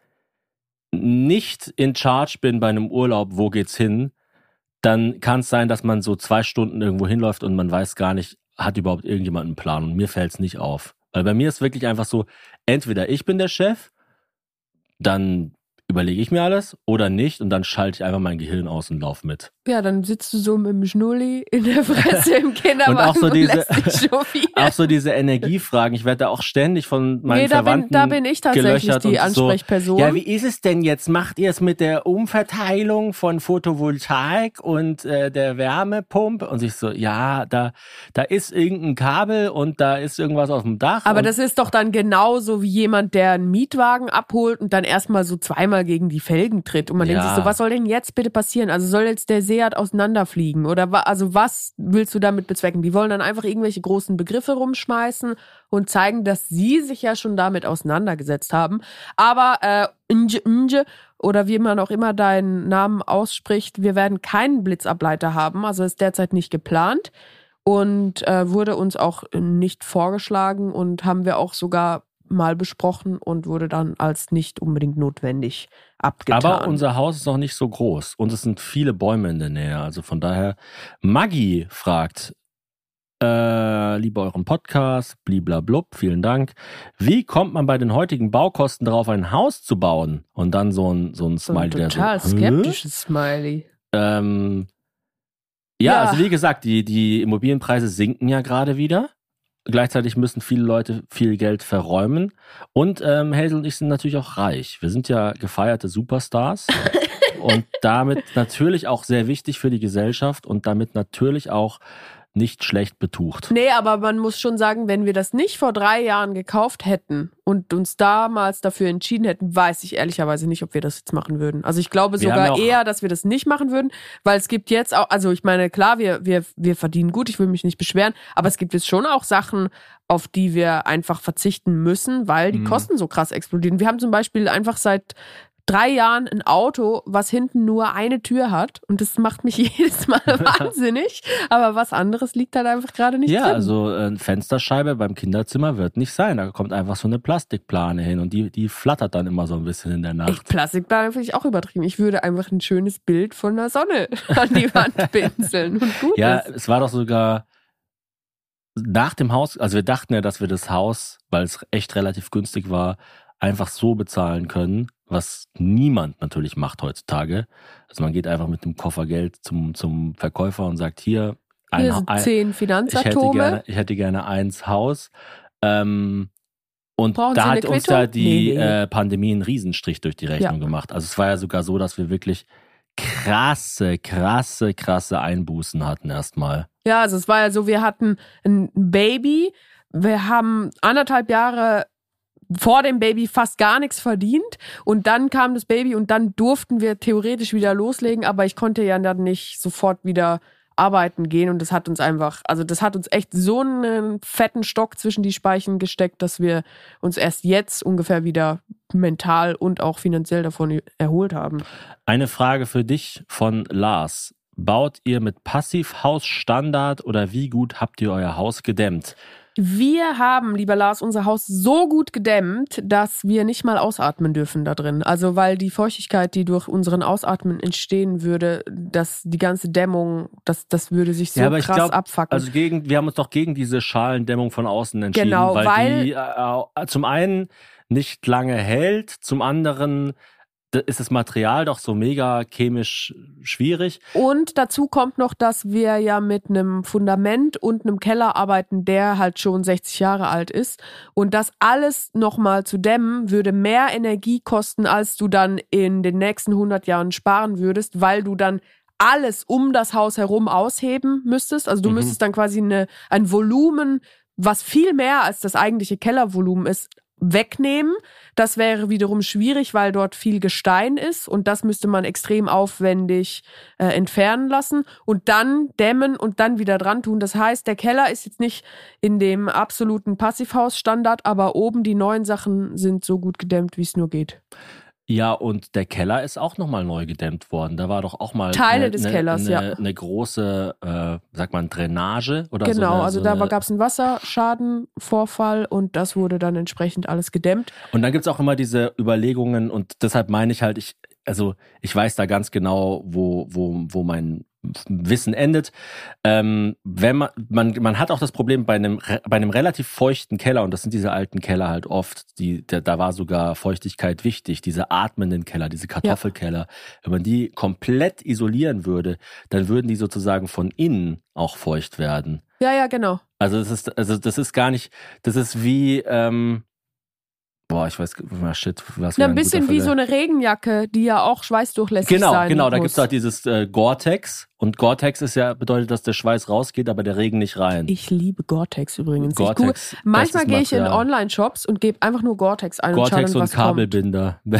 nicht in Charge bin bei einem Urlaub, wo geht's hin, dann kann es sein, dass man so zwei Stunden irgendwo hinläuft und man weiß gar nicht, hat überhaupt irgendjemand einen Plan und mir fällt's nicht auf. Weil bei mir ist wirklich einfach so, entweder ich bin der Chef, dann überlege ich mir alles oder nicht und dann schalte ich einfach mein Gehirn aus und laufe mit. Ja, dann sitzt du so mit dem Schnulli in der Fresse im Kinderwagen [laughs] Und auch so diese-. [laughs] Auch so diese Energiefragen, ich werde da auch ständig von meinen nee, da bin, Verwandten da bin ich tatsächlich die und so, Ansprechperson. Ja, wie ist es denn jetzt? Macht ihr es mit der Umverteilung von Photovoltaik und äh, der Wärmepumpe? Und ich so, ja, da, da ist irgendein Kabel und da ist irgendwas auf dem Dach. Aber das ist doch dann genauso wie jemand, der einen Mietwagen abholt und dann erstmal so zweimal gegen die Felgen tritt. Und man denkt Ja. sich so, was soll denn jetzt bitte passieren? Also soll jetzt der Seat auseinanderfliegen? Oder wa also was willst du damit bezwecken? Die wollen dann einfach irgendwelche großen Begriffe rumschmeißen und zeigen, dass sie sich ja schon damit auseinandergesetzt haben. Aber äh, Nje, Nje, oder wie man auch immer deinen Namen ausspricht, wir werden keinen Blitzableiter haben. Also ist derzeit nicht geplant und äh, wurde uns auch nicht vorgeschlagen und haben wir auch sogar mal besprochen und wurde dann als nicht unbedingt notwendig abgetan. Aber unser Haus ist noch nicht so groß und es sind viele Bäume in der Nähe. Also von daher, Maggie fragt, äh, liebe euren Podcast, bliblablub, vielen Dank. Wie kommt man bei den heutigen Baukosten darauf, ein Haus zu bauen? Und dann so ein, so ein so ein Smiley, der total so, skeptisches Smiley. Ähm, ja, Ja. also wie gesagt, die, die Immobilienpreise sinken ja gerade wieder. Gleichzeitig müssen viele Leute viel Geld verräumen. Und ähm, Hazel und ich sind natürlich auch reich. Wir sind ja gefeierte Superstars. [laughs] und damit natürlich auch sehr wichtig für die Gesellschaft und damit natürlich auch nicht schlecht betucht. Nee, aber man muss schon sagen, wenn wir das nicht vor drei Jahren gekauft hätten und uns damals dafür entschieden hätten, weiß ich ehrlicherweise nicht, ob wir das jetzt machen würden. Also ich glaube Wir sogar eher, dass wir das nicht machen würden, weil es gibt jetzt auch, also ich meine, klar, wir, wir, wir verdienen gut, ich will mich nicht beschweren, aber es gibt jetzt schon auch Sachen, auf die wir einfach verzichten müssen, weil die Mhm. Kosten so krass explodieren. Wir haben zum Beispiel einfach seit drei Jahren ein Auto, was hinten nur eine Tür hat und das macht mich [laughs] jedes Mal [laughs] wahnsinnig, aber was anderes liegt halt einfach gerade nicht ja, drin. also äh, eine Fensterscheibe beim Kinderzimmer wird nicht sein. Da kommt einfach so eine Plastikplane hin und die, die flattert dann immer so ein bisschen in der Nacht. Echt, Plastikbahn finde ich auch übertrieben. Ich würde einfach ein schönes Bild von der Sonne [laughs] an die Wand pinseln und gut Ja, ist. es war doch sogar nach dem Haus, also wir dachten ja, dass wir das Haus, weil es echt relativ günstig war, einfach so bezahlen können, was niemand natürlich macht heutzutage. Also man geht einfach mit dem Koffer Geld zum, zum Verkäufer und sagt, hier, ein, Hier sind zehn ich, hätte Finanzatome. gerne, ich hätte gerne eins Haus. Ähm, und Brauchen da hat uns da die Nee, nee. Äh, Pandemie einen Riesenstrich durch die Rechnung Ja. gemacht. Also es war ja sogar so, dass wir wirklich krasse, krasse, krasse Einbußen hatten erstmal. Ja, also es war ja so, wir hatten ein Baby, wir haben anderthalb Jahre vor dem Baby fast gar nichts verdient und dann kam das Baby und dann durften wir theoretisch wieder loslegen, aber ich konnte ja dann nicht sofort wieder arbeiten gehen und das hat uns einfach, also das hat uns echt so einen fetten Stock zwischen die Speichen gesteckt, dass wir uns erst jetzt ungefähr wieder mental und auch finanziell davon erholt haben. Eine Frage für dich von Lars. Baut ihr mit Passivhaus Standard oder wie gut habt ihr euer Haus gedämmt? Wir haben, lieber Lars, unser Haus so gut gedämmt, dass wir nicht mal ausatmen dürfen da drin. Also weil die Feuchtigkeit, die durch unseren Ausatmen entstehen würde, dass die ganze Dämmung, das, das würde sich so Ja, krass glaub, abfacken. Also gegen, wir haben uns doch gegen diese Schalendämmung von außen entschieden, Genau, weil, weil- die äh, zum einen nicht lange hält, zum anderen ist das Material doch so mega chemisch schwierig. Und dazu kommt noch, dass wir ja mit einem Fundament und einem Keller arbeiten, der halt schon 60 Jahre alt ist. Und das alles nochmal zu dämmen, würde mehr Energie kosten, als du dann in den nächsten 100 Jahren sparen würdest, weil du dann alles um das Haus herum ausheben müsstest. Also du Mhm. müsstest dann quasi eine, ein Volumen, was viel mehr als das eigentliche Kellervolumen ist, wegnehmen. Das wäre wiederum schwierig, weil dort viel Gestein ist und das müsste man extrem aufwendig äh, entfernen lassen und dann dämmen und dann wieder dran tun. Das heißt, der Keller ist jetzt nicht in dem absoluten Passivhausstandard, aber oben die neuen Sachen sind so gut gedämmt, wie es nur geht. Ja, und der Keller ist auch nochmal neu gedämmt worden. Da war doch auch mal Teile eine, des eine, Kellers, eine, ja. eine große, äh, sag mal, Drainage oder so. genau, eine, also so da gab es einen Wasserschadenvorfall und das wurde dann entsprechend alles gedämmt. Und dann gibt's auch immer diese Überlegungen und deshalb meine ich halt, ich, also ich weiß da ganz genau, wo, wo, wo mein Wissen endet. Ähm, wenn man, man, man hat auch das Problem bei einem, bei einem relativ feuchten Keller, und das sind diese alten Keller halt oft, die, der, da war sogar Feuchtigkeit wichtig, diese atmenden Keller, diese Kartoffelkeller. Wenn man die komplett isolieren würde, dann würden die sozusagen von innen auch feucht werden. Ja, ja, genau. Also das ist, also das ist gar nicht, das ist wie, ähm, boah, ich weiß, ah, shit, was Ja, wäre ein bisschen wie so eine Regenjacke, die ja auch schweißdurchlässig Genau, sein genau, da muss. gibt's halt dieses äh, Gore-Tex und Gore-Tex ist ja, bedeutet, dass der Schweiß rausgeht, aber der Regen nicht rein. Ich liebe Gore-Tex übrigens. Ich gucke, Gore-Tex, manchmal gehe ich in. Online-Shops und gebe einfach nur Gore-Tex ein Gore-Tex und und. Kabelbinder. [laughs]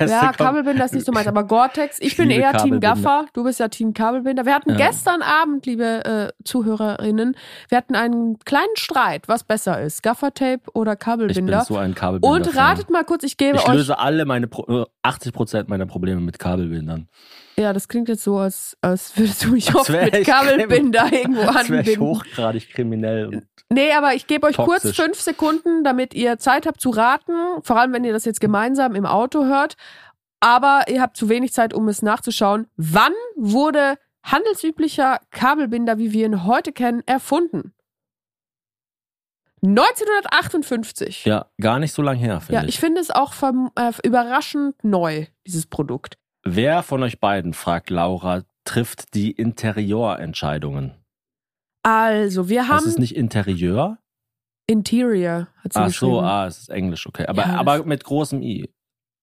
Ja, Kabelbinder ist nicht so meins, aber Gore-Tex, ich, Ich bin eher Team Kabelbinder. Gaffer, du bist ja Team Kabelbinder. Wir hatten Ja. gestern Abend, liebe äh, Zuhörerinnen, wir hatten einen kleinen Streit, was besser ist, Gaffertape oder Ich bin Kabelbinder. so ein Kabelbinder. und ratet mal kurz, ich gebe Ich euch löse alle meine Pro äh, 80 Prozent meiner Probleme mit Kabelbindern. Ja, das klingt jetzt so, als, als würdest du mich oft mit Kabelbinder [laughs] irgendwo Das wäre ich anbinden. hochgradig kriminell. Und Nee, aber ich gebe euch kurz Toxisch. fünf Sekunden, damit ihr Zeit habt zu raten. Vor allem, wenn ihr das jetzt gemeinsam im Auto hört. Aber ihr habt zu wenig Zeit, um es nachzuschauen. Wann wurde handelsüblicher Kabelbinder, wie wir ihn heute kennen, erfunden? 1958. ja, gar nicht so lang her, finde Ja, ich. ich finde es auch äh, überraschend neu, dieses Produkt. Wer von euch beiden, fragt Laura, trifft die Interiorentscheidungen? Also, wir Heißt es haben nicht Interieur? Interior, hat sie Ach so, ah, es ist Englisch, okay. Aber, Ja, aber mit großem I.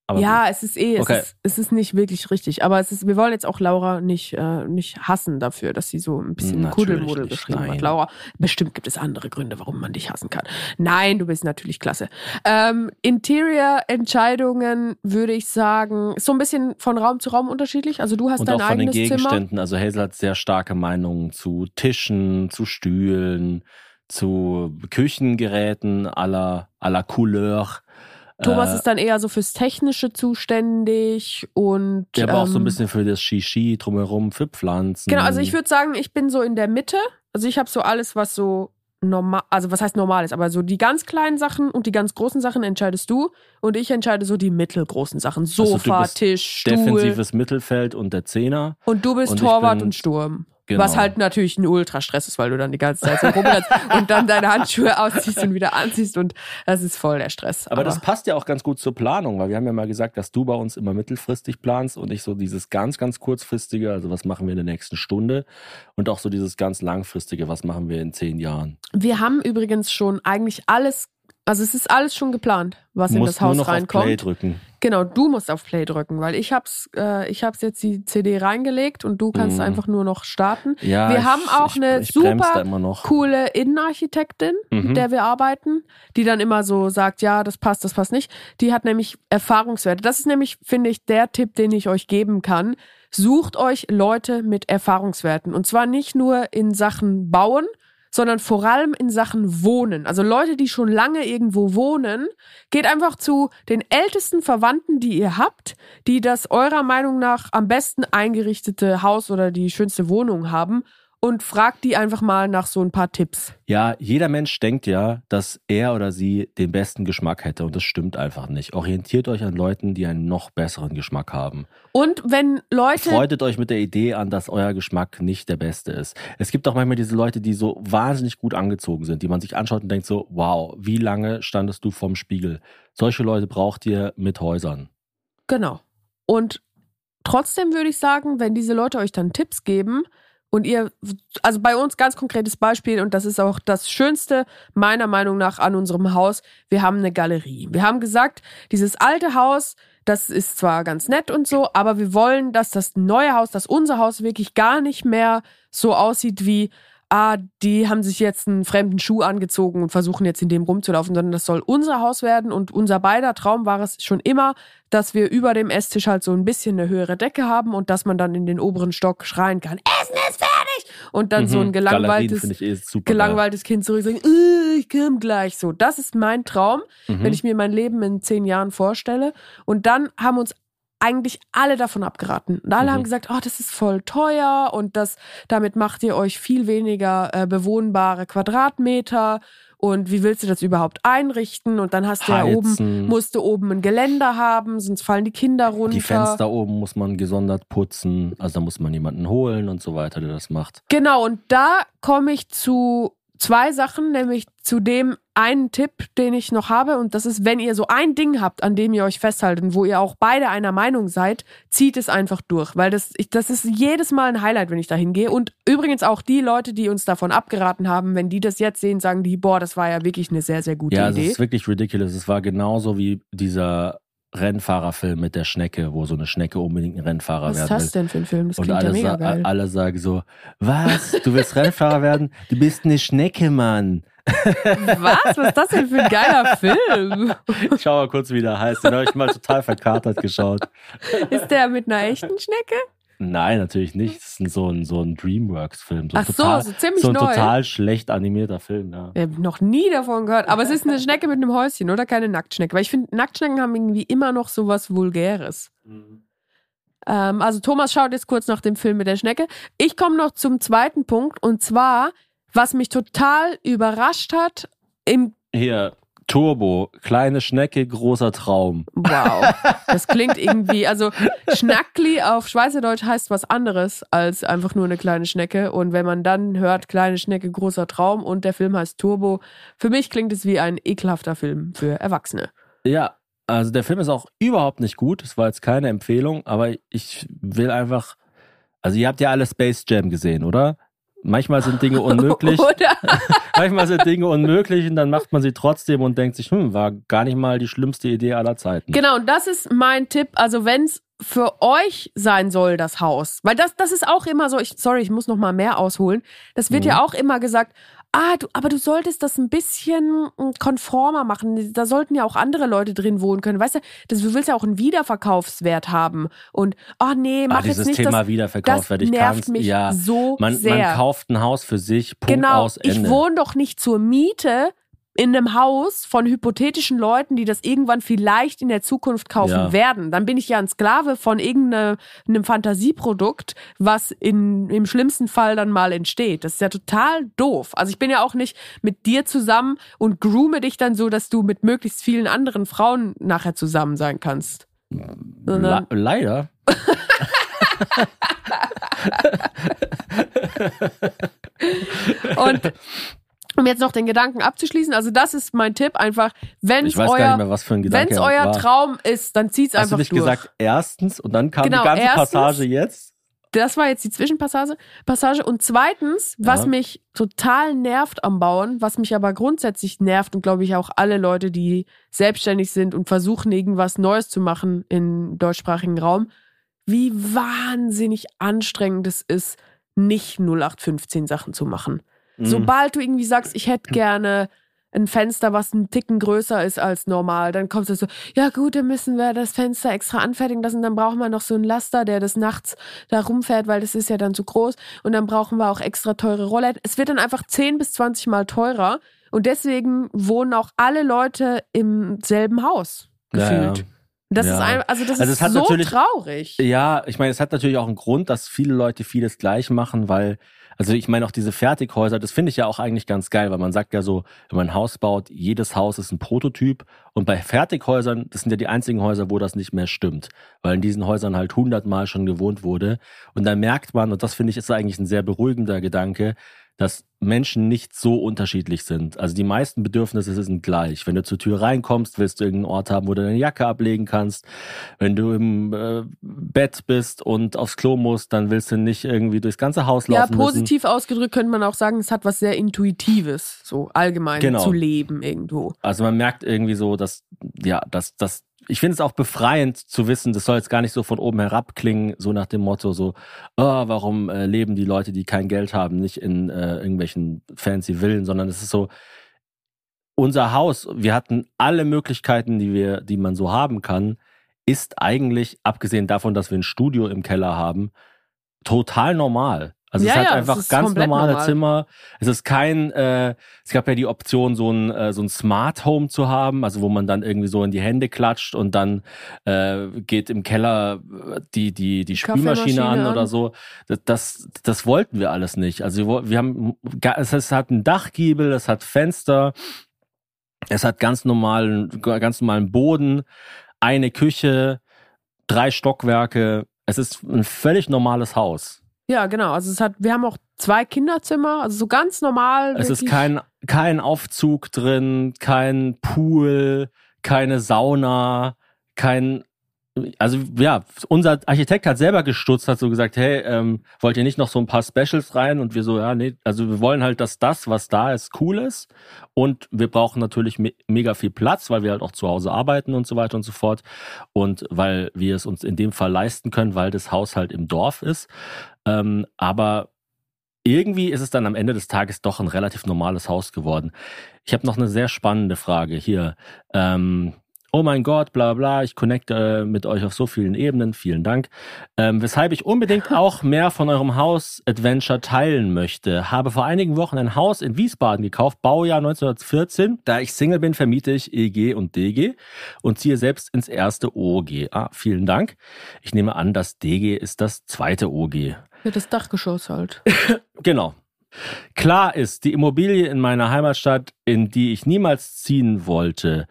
Aber ja, es ist eh, es, Okay. ist, es ist nicht wirklich richtig. Aber es ist, wir wollen jetzt auch Laura nicht, äh, nicht hassen dafür, dass sie so ein bisschen Natürlich Kuddelmuddel geschrieben nein. hat. Laura, bestimmt gibt es andere Gründe, warum man dich hassen kann. Nein, du bist natürlich klasse. Ähm, Interior-Entscheidungen würde ich sagen, so ein bisschen von Raum zu Raum unterschiedlich. Also du hast Und dein auch von den eigenes Zimmer. Gegenständen. Also Hazel hat sehr starke Meinungen zu Tischen, zu Stühlen, zu Küchengeräten aller aller Couleur. Thomas Äh, ist dann eher so fürs Technische zuständig und ja, aber auch so ein ähm, bisschen für das Shishi drumherum, für Pflanzen. Genau, also ich würde sagen, ich bin so in der Mitte. Also ich habe so alles, was so normal, also was heißt normal ist, aber so die ganz kleinen Sachen und die ganz großen Sachen entscheidest du und ich entscheide so die mittelgroßen Sachen. Also Sofa, bist Tisch, Stuhl. defensives Mittelfeld und der Zehner. Und du bist und Torwart und Sturm. Genau. Was halt natürlich ein Ultrastress ist, weil du dann die ganze Zeit so rumrennst [laughs] und dann deine Handschuhe ausziehst und wieder anziehst und das ist voll der Stress. Aber, das passt ja auch ganz gut zur Planung, weil wir haben ja mal gesagt, dass du bei uns immer mittelfristig planst und ich so dieses ganz, ganz kurzfristige, also was machen wir in der nächsten Stunde und auch so dieses ganz langfristige, was machen wir in zehn Jahren. wir haben übrigens schon eigentlich alles, also es ist alles schon geplant, was in musst das Haus nur noch reinkommt. auf Play drücken. Genau, du musst auf Play drücken, weil ich hab's, äh, ich hab's jetzt die CD reingelegt und du kannst Mhm. einfach nur noch starten. Ja, Wir ich, haben auch ich, eine ich super. Coole Innenarchitektin, Mhm. mit der wir arbeiten, die dann immer so sagt, ja, das passt, das passt nicht. Die hat nämlich Erfahrungswerte. Das ist nämlich, finde ich, der Tipp, den ich euch geben kann. Sucht euch Leute mit Erfahrungswerten. Und zwar nicht nur in Sachen Bauen, sondern vor allem in Sachen Wohnen. Also Leute, die schon lange irgendwo wohnen, geht einfach zu den ältesten Verwandten, die ihr habt, die das eurer Meinung nach am besten eingerichtete Haus oder die schönste Wohnung haben und fragt die einfach mal nach so ein paar Tipps. Ja, jeder Mensch denkt ja, dass er oder sie den besten Geschmack hätte und das stimmt einfach nicht. Orientiert euch an Leuten, die einen noch besseren Geschmack haben. Und wenn Leute Freudet euch mit der Idee an, dass euer Geschmack nicht der beste ist. Es gibt auch manchmal diese Leute, die so wahnsinnig gut angezogen sind, die man sich anschaut und denkt so, wow, wie lange standest du vorm Spiegel? Solche Leute braucht ihr mit Häusern. Genau. Und trotzdem würde ich sagen, wenn diese Leute euch dann Tipps geben und ihr, also bei uns ganz konkretes Beispiel und das ist auch das Schönste meiner Meinung nach an unserem Haus, wir haben eine Galerie. Wir haben gesagt, dieses alte Haus, das ist zwar ganz nett und so, aber wir wollen, dass das neue Haus, dass unser Haus wirklich gar nicht mehr so aussieht wie, ah, die haben sich jetzt einen fremden Schuh angezogen und versuchen jetzt in dem rumzulaufen, sondern das soll unser Haus werden und unser beider Traum war es schon immer, dass wir über dem Esstisch halt so ein bisschen eine höhere Decke haben und dass man dann in den oberen Stock schreien kann, Essen ist fertig! Und dann so ein Mhm. Gelangweiltes, eh super. gelangweiltes Kind zurück sagen, ich komm gleich so. Das ist mein Traum. Mhm. wenn ich mir mein Leben in zehn Jahren vorstelle. Und dann haben uns eigentlich alle davon abgeraten. Und alle Mhm. haben gesagt, oh, das ist voll teuer und das, damit macht ihr euch viel weniger äh, bewohnbare Quadratmeter. Und wie willst du das überhaupt einrichten? Und dann hast du ja oben, Heizen. musst du oben ein Geländer haben, sonst fallen die Kinder runter. Die Fenster oben muss man gesondert putzen. Also da muss man jemanden holen und so weiter, der das macht. Genau, und da komme ich zu zwei Sachen, nämlich zu dem einen Tipp, den ich noch habe. Und das ist, wenn ihr so ein Ding habt, an dem ihr euch festhaltet und wo ihr auch beide einer Meinung seid, zieht es einfach durch. Weil das, ich, das ist jedes Mal ein Highlight, wenn ich da hingehe. Und übrigens auch die Leute, die uns davon abgeraten haben, wenn die das jetzt sehen, sagen die, boah, das war ja wirklich eine sehr, sehr gute ja, also es Idee. ist wirklich ridiculous. Es war genauso wie dieser Rennfahrerfilm mit der Schnecke, wo so eine Schnecke unbedingt ein Rennfahrer Was ist werden das will. denn für ein Film? Das Und klingt ja alle, mega sa geil. alle sagen so, was? Du willst Rennfahrer werden? Du bist eine Schnecke, Mann. Was? Was ist das denn für ein geiler Film? Ich schau mal kurz, wie der heißt. Den habe ich mal total verkatert geschaut. Ist der mit einer echten Schnecke? Nein, natürlich nicht. Das ist so ein, so ein Dreamworks-Film. So, Ach so, total, so ziemlich so ein neu. total schlecht animierter Film, ja. Ich habe noch nie davon gehört. Aber es ist eine Schnecke mit einem Häuschen, oder? Keine Nacktschnecke. Weil ich finde, Nacktschnecken haben irgendwie immer noch so was Vulgäres. Ähm, also Thomas schaut jetzt kurz nach dem Film mit der Schnecke. Ich komme noch zum zweiten Punkt und zwar, was mich total überrascht hat, im Hier, Turbo, kleine Schnecke, großer Traum. Wow, [laughs] das klingt irgendwie, also Schnackli auf Schweizerdeutsch heißt was anderes als einfach nur eine kleine Schnecke. Und wenn man dann hört, kleine Schnecke, großer Traum und der Film heißt Turbo, für mich klingt es wie ein ekelhafter Film für Erwachsene. Ja, also der Film ist auch überhaupt nicht gut. Es war jetzt keine Empfehlung, aber ich will einfach. Also ihr habt ja alle Space Jam gesehen, oder? Manchmal sind Dinge unmöglich. [laughs] [laughs] Manchmal sind Dinge unmöglich und dann macht man sie trotzdem und denkt sich, hm, war gar nicht mal die schlimmste Idee aller Zeiten. Genau, und das ist mein Tipp. Also wenn es für euch sein soll, das Haus, weil das, das ist auch immer so, ich, sorry, ich muss noch mal mehr ausholen. Das wird Mhm. ja auch immer gesagt, ah, du, aber du solltest das ein bisschen mm, konformer machen. Da sollten ja auch andere Leute drin wohnen können. Weißt du, das, du willst ja auch einen Wiederverkaufswert haben. Und, ah, nee, mach Ah, dieses jetzt nicht Thema das. Wiederverkaufswert, das ich nervt kann's- mich ja, so Man, sehr. man kauft ein Haus für sich, Punkt Genau, aus, Ende. ich wohne doch nicht zur Miete in einem Haus von hypothetischen Leuten, die das irgendwann vielleicht in der Zukunft kaufen Ja. werden. Dann bin ich ja ein Sklave von irgendeinem einem Fantasieprodukt, was in, im schlimmsten Fall dann mal entsteht. Das ist ja total doof. Also ich bin ja auch nicht mit dir zusammen und groome dich dann so, dass du mit möglichst vielen anderen Frauen nachher zusammen sein kannst. Le leider. [laughs] und um jetzt noch den Gedanken abzuschließen, also das ist mein Tipp, einfach, wenn es euer mehr, was ein es euer. Traum ist, dann zieht's Hast einfach du nicht durch. gesagt, erstens und dann kam Genau, die ganze erstens- Passage jetzt? das war jetzt die Zwischenpassage. Passage. Und zweitens, was Ja. mich total nervt am Bauen, was mich aber grundsätzlich nervt und glaube ich auch alle Leute, die selbstständig sind und versuchen, irgendwas Neues zu machen im deutschsprachigen Raum, wie wahnsinnig anstrengend es ist, nicht 0815 Sachen zu machen. Mhm. Sobald du irgendwie sagst, ich hätte gerne ein Fenster, was ein Ticken größer ist als normal, dann kommst du so, ja gut, dann müssen wir das Fenster extra anfertigen lassen, dann brauchen wir noch so einen Laster, der des Nachts da rumfährt, weil das ist ja dann zu groß und dann brauchen wir auch extra teure Rollläden. Es wird dann einfach 10 bis 20 Mal teurer und deswegen wohnen auch alle Leute im selben Haus Ja, gefühlt. ja. Das Ja. ist ein, also das Also ist so traurig. Ja, ich meine, es hat natürlich auch einen Grund, dass viele Leute vieles gleich machen, weil, also ich meine auch diese Fertighäuser, das finde ich ja auch eigentlich ganz geil, weil man sagt ja so, wenn man ein Haus baut, jedes Haus ist ein Prototyp. Und bei Fertighäusern, das sind ja die einzigen Häuser, wo das nicht mehr stimmt, weil in diesen Häusern halt hundertmal schon gewohnt wurde. Und dann merkt man, und das finde ich ist eigentlich ein sehr beruhigender Gedanke, dass Menschen nicht so unterschiedlich sind. Also die meisten Bedürfnisse sind gleich. Wenn du zur Tür reinkommst, willst du irgendeinen Ort haben, wo du deine Jacke ablegen kannst. Wenn du im äh, Bett bist und aufs Klo musst, dann willst du nicht irgendwie durchs ganze Haus Ja, laufen müssen. positiv ausgedrückt könnte man auch sagen, es hat was sehr Intuitives, so allgemein Genau. zu leben irgendwo. Also man merkt irgendwie so, dass, ja, dass, dass, ich finde es auch befreiend zu wissen, das soll jetzt gar nicht so von oben herab klingen, so nach dem Motto so, oh, warum äh, leben die Leute, die kein Geld haben, nicht in äh, irgendwelchen fancy Villen, sondern es ist so, unser Haus, wir hatten alle Möglichkeiten, die wir, die man so haben kann, ist eigentlich, abgesehen davon, dass wir ein Studio im Keller haben, total normal. Also Ja, es hat ja, es einfach ist ganz normale normal. Zimmer. Es ist kein, äh, es gab ja die Option, so ein, äh, so ein Smart Home zu haben, also wo man dann irgendwie so in die Hände klatscht und dann äh, geht im Keller äh, die, die, die Spülmaschine an, Kaffeemaschine oder an. so. Das, das, wollten wir alles nicht. Also wir, wir haben, es, es hat einen Dachgiebel, es hat Fenster, es hat ganz normalen, ganz normalen Boden, eine Küche, drei Stockwerke. Es ist ein völlig normales Haus. Ja, genau. Also es hat, wir haben auch zwei Kinderzimmer, also so ganz normal. Es ist wirklich. kein, kein Aufzug drin, kein Pool, keine Sauna, kein. Also ja, unser Architekt hat selber gestutzt, hat so gesagt, hey, ähm, wollt ihr nicht noch so ein paar Specials rein? Und wir so, ja, nee, also wir wollen halt, dass das, was da ist, cool ist. Und wir brauchen natürlich me mega viel Platz, weil wir halt auch zu Hause arbeiten und so weiter und so fort. Und weil wir es uns in dem Fall leisten können, weil das Haus halt im Dorf ist. Ähm, aber irgendwie ist es dann am Ende des Tages doch ein relativ normales Haus geworden. Ich habe noch eine sehr spannende Frage hier. Ähm, oh mein Gott, bla bla, ich connecte äh, mit euch auf so vielen Ebenen, vielen Dank. Ähm, weshalb ich unbedingt [laughs] auch mehr von eurem Haus-Adventure teilen möchte. Habe vor einigen Wochen ein Haus in Wiesbaden gekauft, Baujahr 1914. Da ich Single bin, vermiete ich EG und DG und ziehe selbst ins erste OG. Ah, vielen Dank. Ich nehme an, das DG ist das zweite OG. Ja, das Dachgeschoss halt. [laughs] Genau. Klar ist, die Immobilie in meiner Heimatstadt, in die ich niemals ziehen wollte.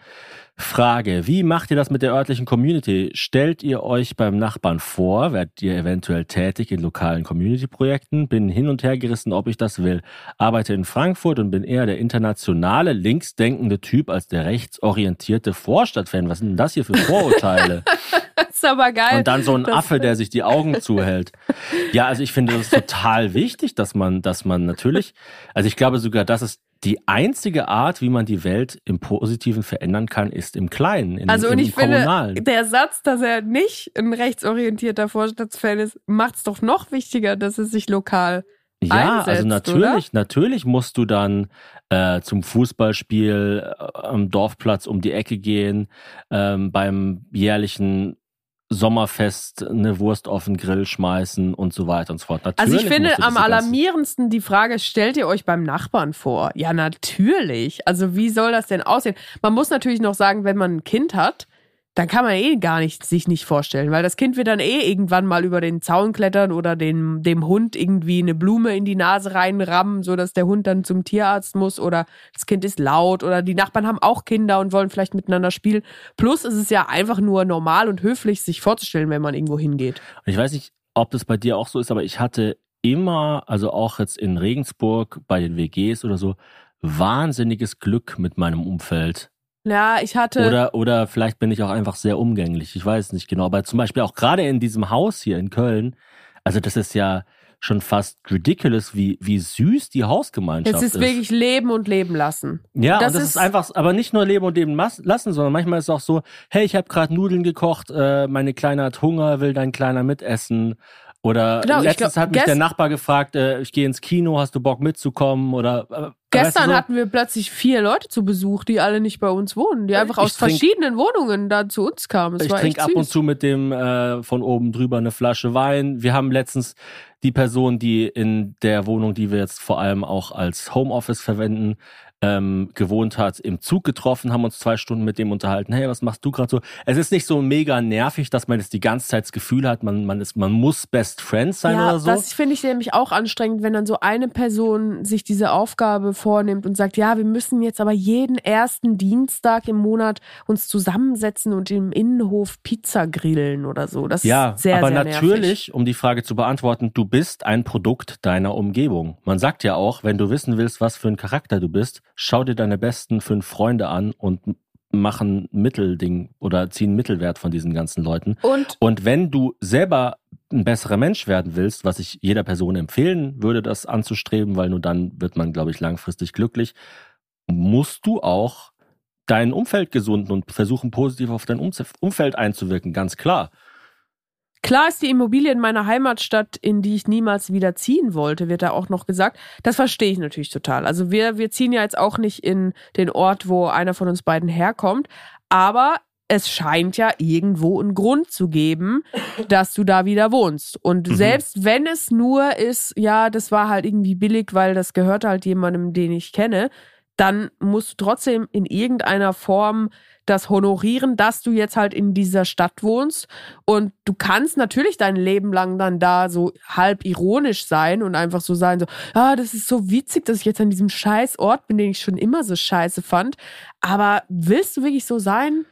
Frage, wie macht ihr das mit der örtlichen Community? Stellt ihr euch beim Nachbarn vor? Werdet ihr eventuell tätig in lokalen Community-Projekten? Bin hin und her gerissen, ob ich das will. Arbeite in Frankfurt und bin eher der internationale, linksdenkende Typ als der rechtsorientierte Vorstadtfan. Was sind denn das hier für Vorurteile? [laughs] Ist aber geil. Und dann so ein Affe, der sich die Augen [laughs] zuhält. Ja, also ich finde das ist total wichtig, dass man, dass man natürlich, also ich glaube sogar, dass es die einzige Art, wie man die Welt im Positiven verändern kann, ist im Kleinen, in, Also im und ich finde, Kommunalen. der Satz, dass er nicht ein rechtsorientierter Vorstadtsfan ist, macht es doch noch wichtiger, dass es sich lokal Ja, einsetzt, also natürlich, natürlich musst du dann äh, zum Fußballspiel äh, am Dorfplatz um die Ecke gehen, ähm, beim jährlichen Sommerfest eine Wurst auf den Grill schmeißen und so weiter und so fort. Natürlich Also ich finde am alarmierendsten die Frage, stellt ihr euch beim Nachbarn vor? Ja, natürlich. Also wie soll das denn aussehen? Man muss natürlich noch sagen, wenn man ein Kind hat, dann kann man eh gar nicht sich nicht vorstellen, weil das Kind wird dann eh irgendwann mal über den Zaun klettern oder dem, dem Hund irgendwie eine Blume in die Nase reinrammen, so dass der Hund dann zum Tierarzt muss oder das Kind ist laut oder die Nachbarn haben auch Kinder und wollen vielleicht miteinander spielen. Plus ist es ja einfach nur normal und höflich, sich vorzustellen, wenn man irgendwo hingeht. Ich weiß nicht, ob das bei dir auch so ist, aber ich hatte immer, also auch jetzt in Regensburg bei den WGs oder so, wahnsinniges Glück mit meinem Umfeld. Ja, ich hatte. Oder, oder vielleicht bin ich auch einfach sehr umgänglich. Ich weiß nicht genau. Aber zum Beispiel auch gerade in diesem Haus hier in Köln, also das ist ja schon fast ridiculous, wie, wie süß die Hausgemeinschaft Es ist wirklich Leben und Leben lassen. Ja, Das und das ist- ist, einfach, aber nicht nur leben und leben lassen, sondern manchmal ist es auch so, hey, ich habe gerade Nudeln gekocht, äh, meine Kleine hat Hunger, will dein Kleiner mitessen. Oder Genau, letztens glaub, hat mich der Nachbar gefragt, äh, ich gehe ins Kino, hast du Bock mitzukommen? Oder äh, Gestern weißt du so? hatten wir plötzlich vier Leute zu Besuch, die alle nicht bei uns wohnen, die einfach Ich aus trink- verschiedenen Wohnungen da zu uns kamen. Es ich trinke ab und zu mit dem äh, von oben drüber eine Flasche Wein. Wir haben letztens die Person, die in der Wohnung, die wir jetzt vor allem auch als Homeoffice verwenden, ähm, gewohnt hat, im Zug getroffen, haben uns zwei Stunden mit dem unterhalten. Hey, was machst du gerade so? Es ist nicht so mega nervig, dass man jetzt die ganze Zeit das Gefühl hat, man, man, ist, man muss Best Friends sein Ja, oder so. das finde ich nämlich auch anstrengend, wenn dann so eine Person sich diese Aufgabe vornimmt und sagt, ja, wir müssen jetzt aber jeden ersten Dienstag im Monat uns zusammensetzen und im Innenhof Pizza grillen oder so. Das Ja, ist sehr, aber sehr natürlich, nervig. um die Frage zu beantworten, du bist ein Produkt deiner Umgebung. Man sagt ja auch, wenn du wissen willst, was für ein Charakter du bist, schau dir deine besten fünf Freunde an und mach ein Mittelding oder zieh einen Mittelwert von diesen ganzen Leuten. Und Und wenn du selber ein besserer Mensch werden willst, was ich jeder Person empfehlen würde, das anzustreben, weil nur dann wird man, glaube ich, langfristig glücklich, musst du auch dein Umfeld gesunden und versuchen, positiv auf dein Umfeld einzuwirken, ganz klar. Klar ist die Immobilie in meiner Heimatstadt, in die ich niemals wieder ziehen wollte, wird da auch noch gesagt. Das verstehe ich natürlich total. Also wir, wir ziehen ja jetzt auch nicht in den Ort, wo einer von uns beiden herkommt, aber es scheint ja irgendwo einen Grund zu geben, dass du da wieder wohnst. Und Mhm. selbst wenn es nur ist, ja, das war halt irgendwie billig, weil das gehört halt jemandem, den ich kenne, dann musst du trotzdem in irgendeiner Form das honorieren, dass du jetzt halt in dieser Stadt wohnst. Und du kannst natürlich dein Leben lang dann da so halb ironisch sein und einfach so sein, so, ah, das ist so witzig, dass ich jetzt an diesem scheiß Ort bin, den ich schon immer so scheiße fand. Aber willst du wirklich so sein?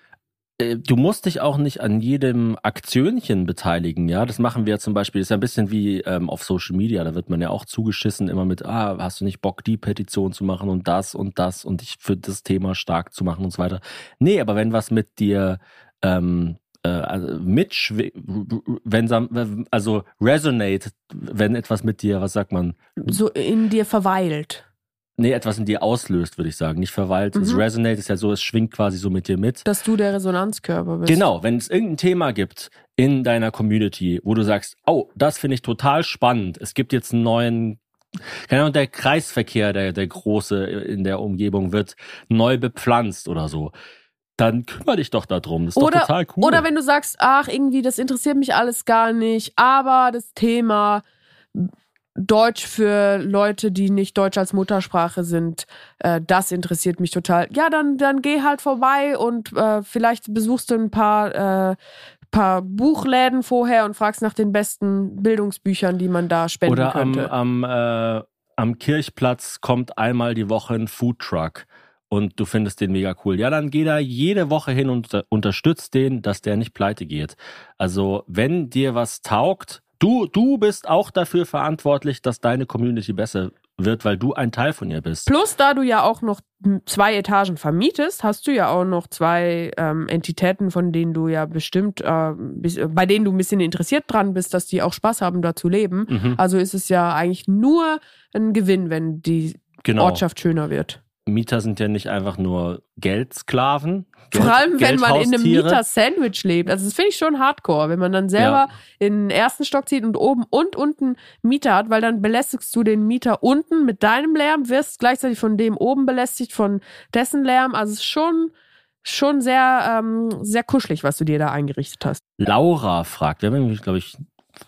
Äh, du musst dich auch nicht an jedem Aktionchen beteiligen, ja. Das machen wir zum Beispiel, das ist ja ein bisschen wie ähm, auf Social Media, da wird man ja auch zugeschissen, immer mit, ah, hast du nicht Bock, die Petition zu machen und das und das und dich für das Thema stark zu machen und so weiter. Nee, aber wenn was mit dir ähm, äh, also wenn also resonate, wenn etwas mit dir, was sagt man, So in dir verweilt. Nee, etwas in dir auslöst, würde ich sagen, nicht verweilt. Es Mhm. resonate ist ja so, es schwingt quasi so mit dir mit. Dass du der Resonanzkörper bist. Genau, wenn es irgendein Thema gibt in deiner Community, wo du sagst, oh, das finde ich total spannend. Es gibt jetzt einen neuen, keine Ahnung, der Kreisverkehr, der, der große in der Umgebung wird neu bepflanzt oder so. dann kümmere dich doch darum. Das ist Oder- doch total cool. Oder wenn du sagst, ach, irgendwie, das interessiert mich alles gar nicht, aber das Thema Deutsch für Leute, die nicht Deutsch als Muttersprache sind, äh, das interessiert mich total. Ja, dann, dann geh halt vorbei und äh, vielleicht besuchst du ein paar, äh, paar Buchläden vorher und fragst nach den besten Bildungsbüchern, die man da spenden Oder am, könnte. am, äh, am Kirchplatz kommt einmal die Woche ein Foodtruck und du findest den mega cool. Ja, dann geh da jede Woche hin und unter, unterstützt den, dass der nicht pleite geht. Also, wenn dir was taugt, du, du bist auch dafür verantwortlich, dass deine Community besser wird, weil du ein Teil von ihr bist. Plus, da du ja auch noch zwei Etagen vermietest, hast du ja auch noch zwei ähm, Entitäten, von denen du ja bestimmt, äh, bis, bei denen du ein bisschen interessiert dran bist, dass die auch Spaß haben, da zu leben. Mhm, Also ist es ja eigentlich nur ein Gewinn, wenn die genau. Ortschaft schöner wird. Mieter sind ja nicht einfach nur Geldsklaven. Geld, Vor allem, wenn man in einem. Mieter-Sandwich lebt. Also das finde ich schon hardcore, wenn man dann selber in den ersten Stock zieht und oben und unten Mieter hat, weil dann belästigst du den Mieter unten mit deinem Lärm, wirst gleichzeitig von dem oben belästigt, von dessen Lärm. Also es ist schon, schon sehr, ähm, sehr kuschelig, was du dir da eingerichtet hast. Laura fragt, wir haben irgendwie, glaube ich,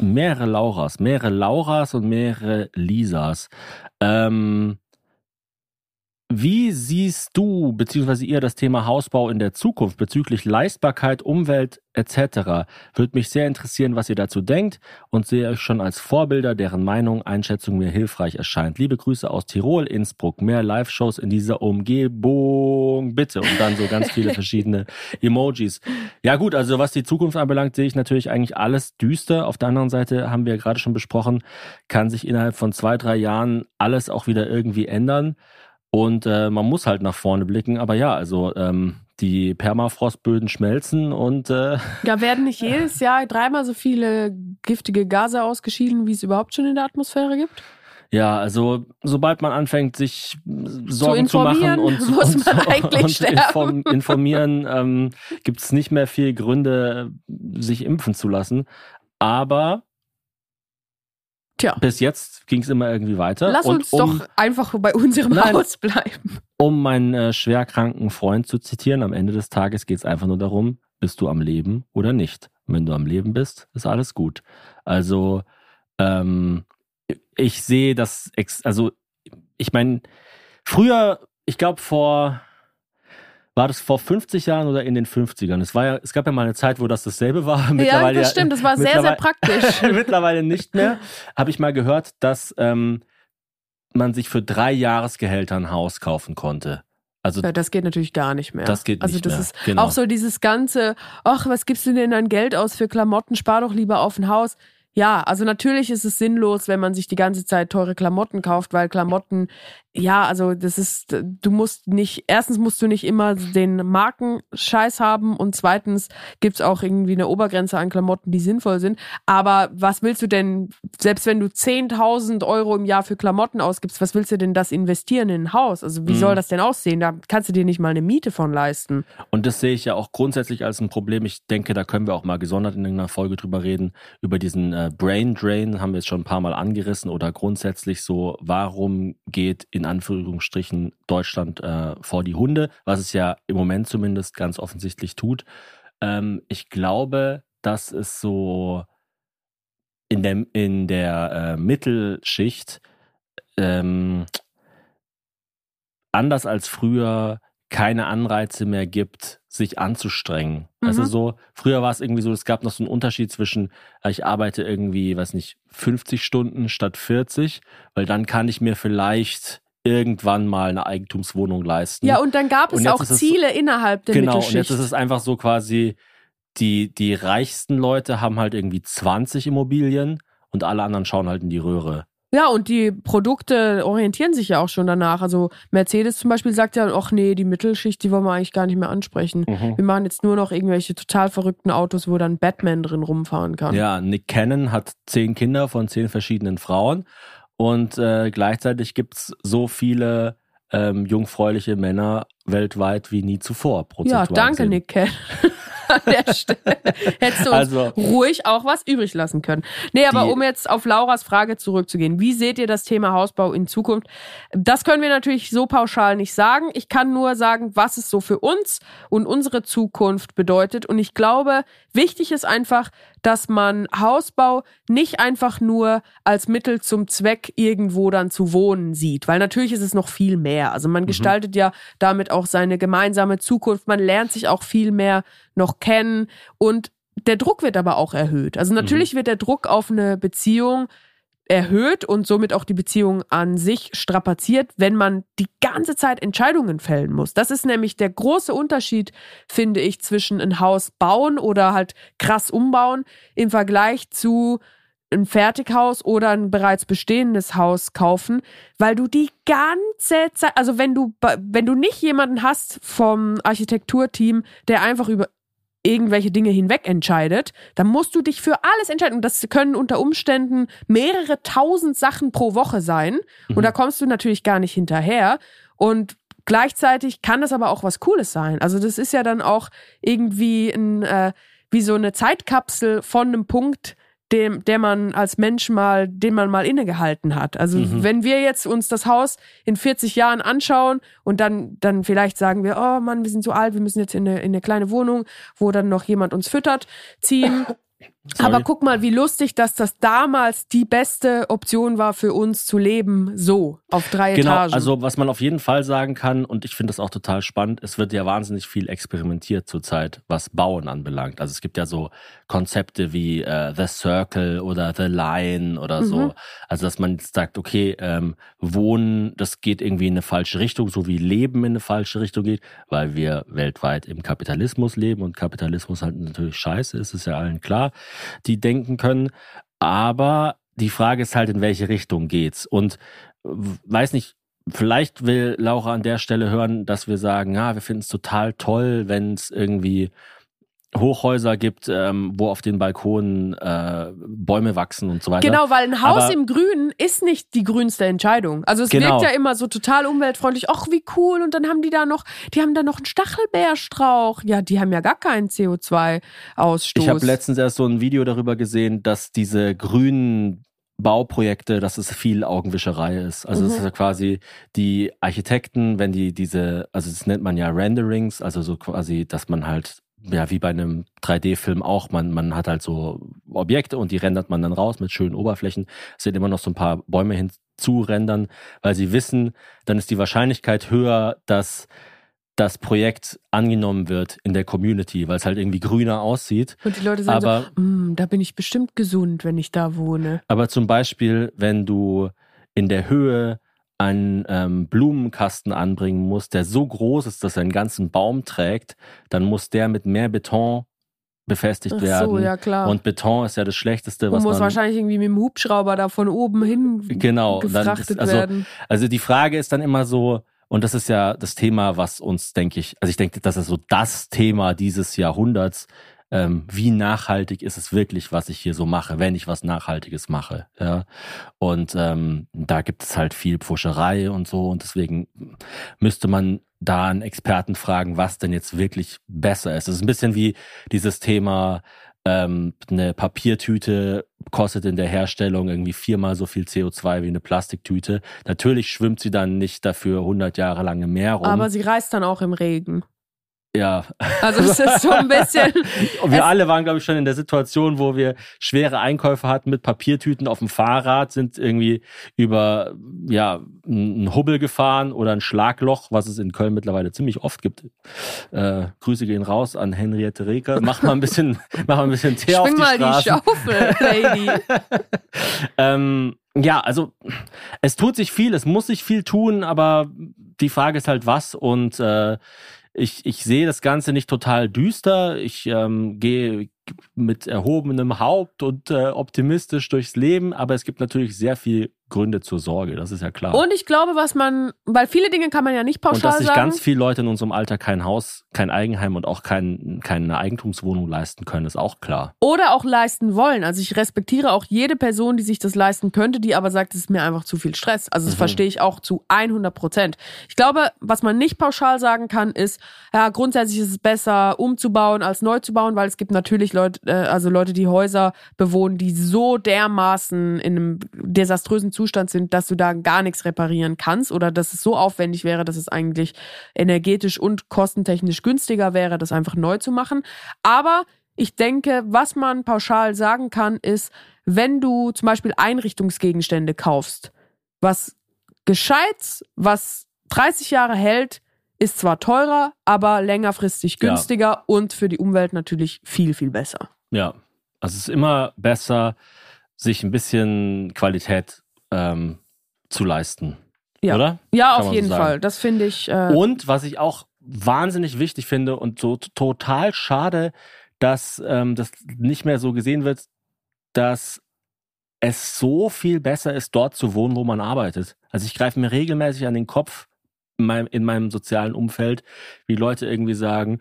mehrere Lauras, mehrere Lauras und mehrere Lisas. Ähm, wie siehst du bzw. ihr das Thema Hausbau in der Zukunft bezüglich Leistbarkeit, Umwelt etc.? Würde mich sehr interessieren, was ihr dazu denkt und sehe euch schon als Vorbilder, deren Meinung, Einschätzung mir hilfreich erscheint. Liebe Grüße aus Tirol, Innsbruck. Mehr Live-Shows in dieser Umgebung, bitte. Und dann so ganz viele verschiedene [laughs] Emojis. Ja gut, also was die Zukunft anbelangt, sehe ich natürlich eigentlich alles düster. Auf der anderen Seite haben wir ja gerade schon besprochen, kann sich innerhalb von zwei, drei Jahren alles auch wieder irgendwie ändern. Und äh, man muss halt nach vorne blicken. Aber ja, also ähm, die Permafrostböden schmelzen und äh, [laughs] Ja, werden nicht jedes Jahr dreimal so viele giftige Gase ausgeschieden, wie es überhaupt schon in der Atmosphäre gibt? ja, also sobald man anfängt, sich Sorgen zu, machen informieren, und, [laughs] muss und, man eigentlich und sterben. [laughs] informieren, ähm, gibt es nicht mehr viel Gründe, sich impfen zu lassen. Aber Tja. bis jetzt ging es immer irgendwie weiter. Lass und uns um, doch einfach bei unserem Nein. Haus bleiben. Um meinen äh, schwerkranken Freund zu zitieren, am Ende des Tages geht es einfach nur darum, bist du am Leben oder nicht. Und wenn du am Leben bist, ist alles gut. Also ähm, ich sehe das, ex also ich meine, früher, ich glaube vor, war das vor 50 Jahren oder in den 50ern? Es, war ja, es gab ja mal eine Zeit, wo das dasselbe war. [laughs] Ja, das stimmt. Das war sehr, sehr praktisch. [laughs] Mittlerweile nicht mehr. Habe ich mal gehört, dass ähm, man sich für drei Jahresgehälter ein Haus kaufen konnte. Also Ja, das geht natürlich gar nicht mehr. Das geht also nicht das mehr, ist genau. auch so dieses ganze, ach, was gibst du denn an Geld aus für Klamotten? Spar doch lieber auf ein Haus. Ja, also natürlich ist es sinnlos, wenn man sich die ganze Zeit teure Klamotten kauft, weil Klamotten, ja, also das ist, du musst nicht, erstens musst du nicht immer den Markenscheiß haben und zweitens gibt's auch irgendwie eine Obergrenze an Klamotten, die sinnvoll sind. Aber was willst du denn, selbst wenn du 10.000 Euro im Jahr für Klamotten ausgibst, was willst du denn das investieren in ein Haus? Also wie Mhm. soll das denn aussehen? Da kannst du dir nicht mal eine Miete von leisten. Und das sehe ich ja auch grundsätzlich als ein Problem. Ich denke, da können wir auch mal gesondert in einer Folge drüber reden, über diesen äh, Brain Drain, haben wir jetzt schon ein paar Mal angerissen oder grundsätzlich so, warum geht in Anführungsstrichen Deutschland äh, vor die Hunde, was es ja im Moment zumindest ganz offensichtlich tut. Ähm, ich glaube, dass es so in der, in der äh, Mittelschicht ähm, anders als früher keine Anreize mehr gibt, sich anzustrengen. Also Mhm. so, früher war es irgendwie so, es gab noch so einen Unterschied zwischen, äh, ich arbeite irgendwie, weiß nicht, 50 Stunden statt 40, weil dann kann ich mir vielleicht irgendwann mal eine Eigentumswohnung leisten. Ja, und dann gab es Und auch es- Ziele innerhalb der genau, und Mittelschicht. jetzt ist es einfach so quasi, die, die reichsten Leute haben halt irgendwie 20 Immobilien und alle anderen schauen halt in die Röhre. Ja, und die Produkte orientieren sich ja auch schon danach. Also Mercedes zum Beispiel sagt ja, ach nee, die Mittelschicht, die wollen wir eigentlich gar nicht mehr ansprechen. Wir machen jetzt nur noch irgendwelche total verrückten Autos, wo dann Batman drin rumfahren kann. Ja, Nick Cannon hat zehn Kinder von zehn verschiedenen Frauen und äh, gleichzeitig gibt's so viele ähm, jungfräuliche Männer weltweit wie nie zuvor. Ja, danke, gesehen. Nick Cat. [laughs] an der Stelle. Hättest du uns Also- ruhig auch was übrig lassen können. Nee, aber Die- um jetzt auf Lauras Frage zurückzugehen, wie seht ihr das Thema Hausbau in Zukunft? Das können wir natürlich so pauschal nicht sagen. Ich kann nur sagen, was es so für uns und unsere Zukunft bedeutet. Und ich glaube, wichtig ist einfach, dass man Hausbau nicht einfach nur als Mittel zum Zweck irgendwo dann zu wohnen sieht, weil natürlich ist es noch viel mehr. Also man gestaltet ja damit auch seine gemeinsame Zukunft, man lernt sich auch viel mehr noch kennen und der Druck wird aber auch erhöht. Also natürlich wird der Druck auf eine Beziehung erhöht und somit auch die Beziehung an sich strapaziert, wenn man die ganze Zeit Entscheidungen fällen muss. Das ist nämlich der große Unterschied, finde ich, zwischen ein Haus bauen oder halt krass umbauen im Vergleich zu ein Fertighaus oder ein bereits bestehendes Haus kaufen, weil du die ganze Zeit, also wenn du, wenn du nicht jemanden hast vom Architekturteam, der einfach über irgendwelche Dinge hinweg entscheidet, dann musst du dich für alles entscheiden. Und das können unter Umständen mehrere tausend Sachen pro Woche sein. Und da kommst du natürlich gar nicht hinterher. Und gleichzeitig kann das aber auch was Cooles sein. Also das ist ja dann auch irgendwie ein, äh, wie so eine Zeitkapsel von einem Punkt, dem, der man als Mensch mal, den man mal innegehalten hat. Also wenn wir jetzt uns das Haus in 40 Jahren anschauen und dann, dann vielleicht sagen wir, oh Mann, wir sind so alt, wir müssen jetzt in eine, in eine kleine Wohnung, wo dann noch jemand uns füttert, ziehen. [laughs] Sorry. Aber guck mal, wie lustig, dass das damals die beste Option war für uns zu leben, so auf drei Genau, Etagen. also was man auf jeden Fall sagen kann, und ich finde das auch total spannend, es wird ja wahnsinnig viel experimentiert zurzeit, was Bauen anbelangt. Also es gibt ja so Konzepte wie äh, The Circle oder The Line oder so. Mhm. Also dass man sagt, okay, ähm, Wohnen, das geht irgendwie in eine falsche Richtung, so wie Leben in eine falsche Richtung geht, weil wir weltweit im Kapitalismus leben und Kapitalismus halt natürlich scheiße ist, ist ja allen klar, die denken können. Aber die Frage ist halt, in welche Richtung geht's? Und weiß nicht, vielleicht will Laura an der Stelle hören, dass wir sagen, ja, wir finden es total toll, wenn es irgendwie Hochhäuser gibt, ähm, wo auf den Balkonen äh, Bäume wachsen und so weiter. Genau, weil ein Haus Aber- im Grünen ist nicht die grünste Entscheidung. Also es Genau. wirkt ja immer so total umweltfreundlich. Ach, wie cool. Und dann haben die da noch, die haben da noch einen Stachelbeerstrauch. Ja, die haben ja gar keinen CO2-Ausstoß. Ich habe letztens erst so ein Video darüber gesehen, dass diese grünen Bauprojekte, dass es viel Augenwischerei ist. Also Mhm. es ist ja quasi die Architekten, wenn die diese, also das nennt man ja Renderings, also so quasi, dass man halt ja, wie bei einem 3D-Film auch, man, man hat halt so Objekte und die rendert man dann raus mit schönen Oberflächen. Es sind immer noch so ein paar Bäume hinzurendern, weil sie wissen, dann ist die Wahrscheinlichkeit höher, dass das Projekt angenommen wird in der Community, weil es halt irgendwie grüner aussieht. Und die Leute sagen Aber, so, "Mm, da bin ich bestimmt gesund, wenn ich da wohne. aber zum Beispiel, wenn du in der Höhe einen ähm, Blumenkasten anbringen musst, der so groß ist, dass er einen ganzen Baum trägt, dann muss der mit mehr Beton befestigt Ach werden. so, ja klar. Und Beton ist ja das Schlechteste, was muss man... wahrscheinlich irgendwie mit dem Hubschrauber da von oben hin Genau, gefrachtet ist- also- werden. Also die Frage ist dann immer so, und das ist ja das Thema, was uns, denke ich, also ich denke, das ist so das Thema dieses Jahrhunderts. Ähm, wie nachhaltig ist es wirklich, was ich hier so mache, wenn ich was Nachhaltiges mache? Ja? Und ähm, da gibt es halt viel Pfuscherei und so, und deswegen müsste man da einen Experten fragen, was denn jetzt wirklich besser ist. Es ist ein bisschen wie dieses Thema, ähm, eine Papiertüte kostet in der Herstellung irgendwie viermal so viel CO2 wie eine Plastiktüte. Natürlich schwimmt sie dann nicht dafür 100 Jahre lang im Meer rum. Aber sie reißt dann auch im Regen. Ja, Also es ist so ein bisschen. [laughs] Wir alle waren, glaube ich, schon in der Situation, wo wir schwere Einkäufe hatten mit Papiertüten auf dem Fahrrad, sind irgendwie über ja, ein Hubbel gefahren oder ein Schlagloch, was es in Köln mittlerweile ziemlich oft gibt. Äh, Grüße gehen raus an Henriette Reker. Mach mal ein bisschen, [laughs] mach mal ein bisschen Teer auf Schwing die mal die Straßen. Schaufel, Lady. [laughs] ähm, ja, also es tut sich viel, es muss sich viel tun, aber die Frage ist halt was und äh, ich, ich sehe das Ganze nicht total düster. Ich ähm, gehe mit erhobenem Haupt und äh, optimistisch durchs Leben, aber es gibt natürlich sehr viel Gründe zur Sorge, das ist ja klar. Und ich glaube, was man, weil viele Dinge kann man ja nicht pauschal Und dass sich sagen. ganz viele Leute in unserem Alter kein Haus, kein Eigenheim und auch kein, keine Eigentumswohnung leisten können, ist auch klar. oder auch leisten wollen. Also ich respektiere auch jede Person, die sich das leisten könnte, die aber sagt, es ist mir einfach zu viel Stress. Also das Mhm. verstehe ich auch zu 100 Prozent. Ich glaube, was man nicht pauschal sagen kann, ist, ja, grundsätzlich ist es besser umzubauen als neu zu bauen, weil es gibt natürlich Leute, äh, also Leute, die Häuser bewohnen, die so dermaßen in einem desaströsen Zustand sind, dass du da gar nichts reparieren kannst oder dass es so aufwendig wäre, dass es eigentlich energetisch und kostentechnisch günstiger wäre, das einfach neu zu machen. Aber ich denke, was man pauschal sagen kann, ist, wenn du zum Beispiel Einrichtungsgegenstände kaufst, was gescheit, was 30 Jahre hält, ist zwar teurer, aber längerfristig Ja. günstiger und für die Umwelt natürlich viel, viel besser. Ja, also es ist immer besser, sich ein bisschen Qualität ähm, zu leisten. Ja. Oder? Ja, Kann auf jeden so. Fall. Das finde ich. Äh, Und was ich auch wahnsinnig wichtig finde und so total schade, dass ähm, das nicht mehr so gesehen wird, dass es so viel besser ist, dort zu wohnen, wo man arbeitet. Also ich greife mir regelmäßig an den Kopf meinem, in meinem sozialen Umfeld, wie Leute irgendwie sagen,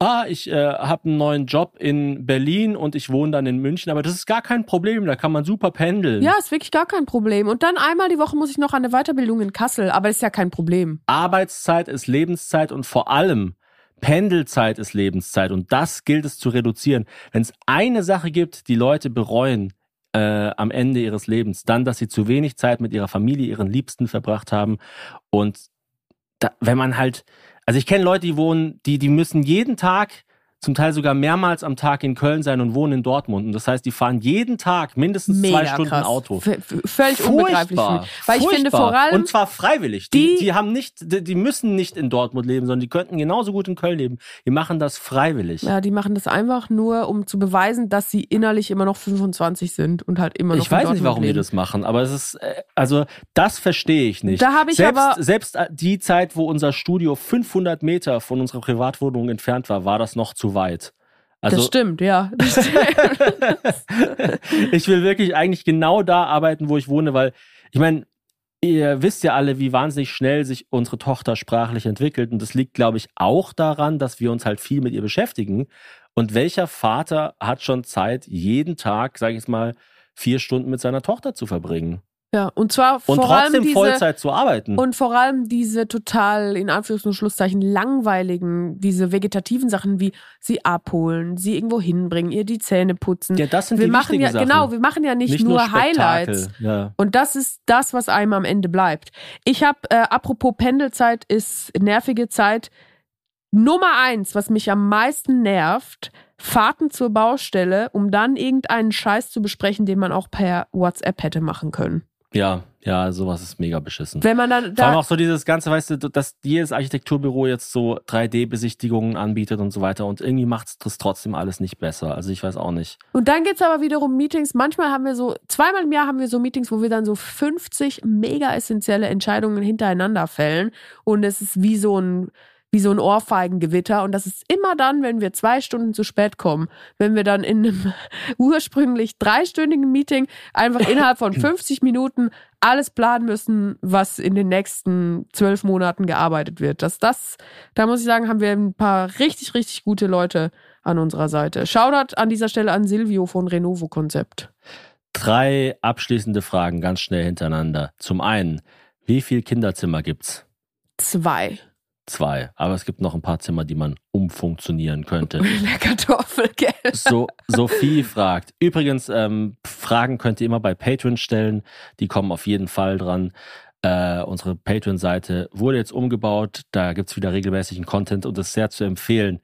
ah, ich äh, habe einen neuen Job in Berlin und ich wohne dann in München, aber das ist gar kein Problem, da kann man super pendeln. ja, ist wirklich gar kein Problem. Und dann einmal die Woche muss ich noch an eine Weiterbildung in Kassel, aber ist ja kein Problem. Arbeitszeit ist Lebenszeit und vor allem Pendelzeit ist Lebenszeit und das gilt es zu reduzieren. Wenn es eine Sache gibt, die Leute bereuen äh, am Ende ihres Lebens, dann, dass sie zu wenig Zeit mit ihrer Familie, ihren Liebsten verbracht haben und da, wenn man halt, also ich kenne Leute, die wohnen, die, die müssen jeden Tag, zum Teil sogar mehrmals am Tag in Köln sein und wohnen in Dortmund. Und das heißt, die fahren jeden Tag mindestens zwei Stunden krass. Auto. V völlig unbegreiflich für mich. Weil ich finde Furchtbar. vor allem. Und zwar freiwillig. Die, die- die haben nicht, die, die müssen nicht in Dortmund leben, sondern die könnten genauso gut in Köln leben. Die machen das freiwillig. Ja, die machen das einfach nur, um zu beweisen, dass sie innerlich immer noch 25 sind und halt immer noch ich weiß in nicht, warum Dortmund die leben. das machen, aber es ist, äh, also das verstehe ich nicht. Da habe ich selbst, aber- selbst äh, die Zeit, wo unser Studio 500 Meter von unserer Privatwohnung entfernt war, war das noch zu weit. Also das stimmt, ja. Das [laughs] stimmt. ich will wirklich eigentlich genau da arbeiten, wo ich wohne, weil ich meine, ihr wisst ja alle, wie wahnsinnig schnell sich unsere Tochter sprachlich entwickelt. Und das liegt, glaube ich, auch daran, dass wir uns halt viel mit ihr beschäftigen. Und welcher Vater hat schon Zeit, jeden Tag, sage ich mal, vier Stunden mit seiner Tochter zu verbringen? Ja, und zwar Und vor allem trotzdem diese, Vollzeit zu arbeiten. Und vor allem diese total, in Anführungs- und Schlusszeichen, langweiligen, diese vegetativen Sachen wie sie abholen, sie irgendwo hinbringen, ihr die Zähne putzen. ja, das sind wir die machen wichtigen ja, Sachen. genau, wir machen ja nicht, Nicht nur, Spektakel. Highlights. Ja. Und das ist das, was einem am Ende bleibt. Ich habe, äh, apropos Pendelzeit ist nervige Zeit. Nummer eins, was mich am meisten nervt, Fahrten zur Baustelle, um dann irgendeinen Scheiß zu besprechen, den man auch per WhatsApp hätte machen können. Ja, ja, sowas ist mega beschissen. Wenn man dann Vor allem da, auch so dieses ganze, weißt du, dass jedes Architekturbüro jetzt so 3D-Besichtigungen anbietet und so weiter und irgendwie macht es das trotzdem alles nicht besser. Also ich weiß auch nicht. und dann gibt's aber wiederum Meetings. Manchmal haben wir so, zweimal im Jahr haben wir so Meetings, wo wir dann so 50 mega essentielle Entscheidungen hintereinander fällen. Und es ist wie so ein, wie so ein Ohrfeigengewitter. Und das ist immer dann, wenn wir zwei Stunden zu spät kommen. Wenn wir dann in einem [laughs] ursprünglich dreistündigen Meeting einfach innerhalb von 50 Minuten alles planen müssen, was in den nächsten zwölf Monaten gearbeitet wird. Das, das, da muss ich sagen, haben wir ein paar richtig, richtig gute Leute an unserer Seite. Shoutout an dieser Stelle an Silvio von Renovo Konzept. Drei abschließende Fragen ganz schnell hintereinander. Zum einen, wie viel Kinderzimmer gibt's? Zwei. Zwei. Aber es gibt noch ein paar Zimmer, die man umfunktionieren könnte. [laughs] Der Kartoffel, gell? So, Sophie fragt. Übrigens, ähm, Fragen könnt ihr immer bei Patreon stellen. Die kommen auf jeden Fall dran. Äh, unsere Patreon-Seite wurde jetzt umgebaut. Da gibt's wieder regelmäßigen Content und ist sehr zu empfehlen.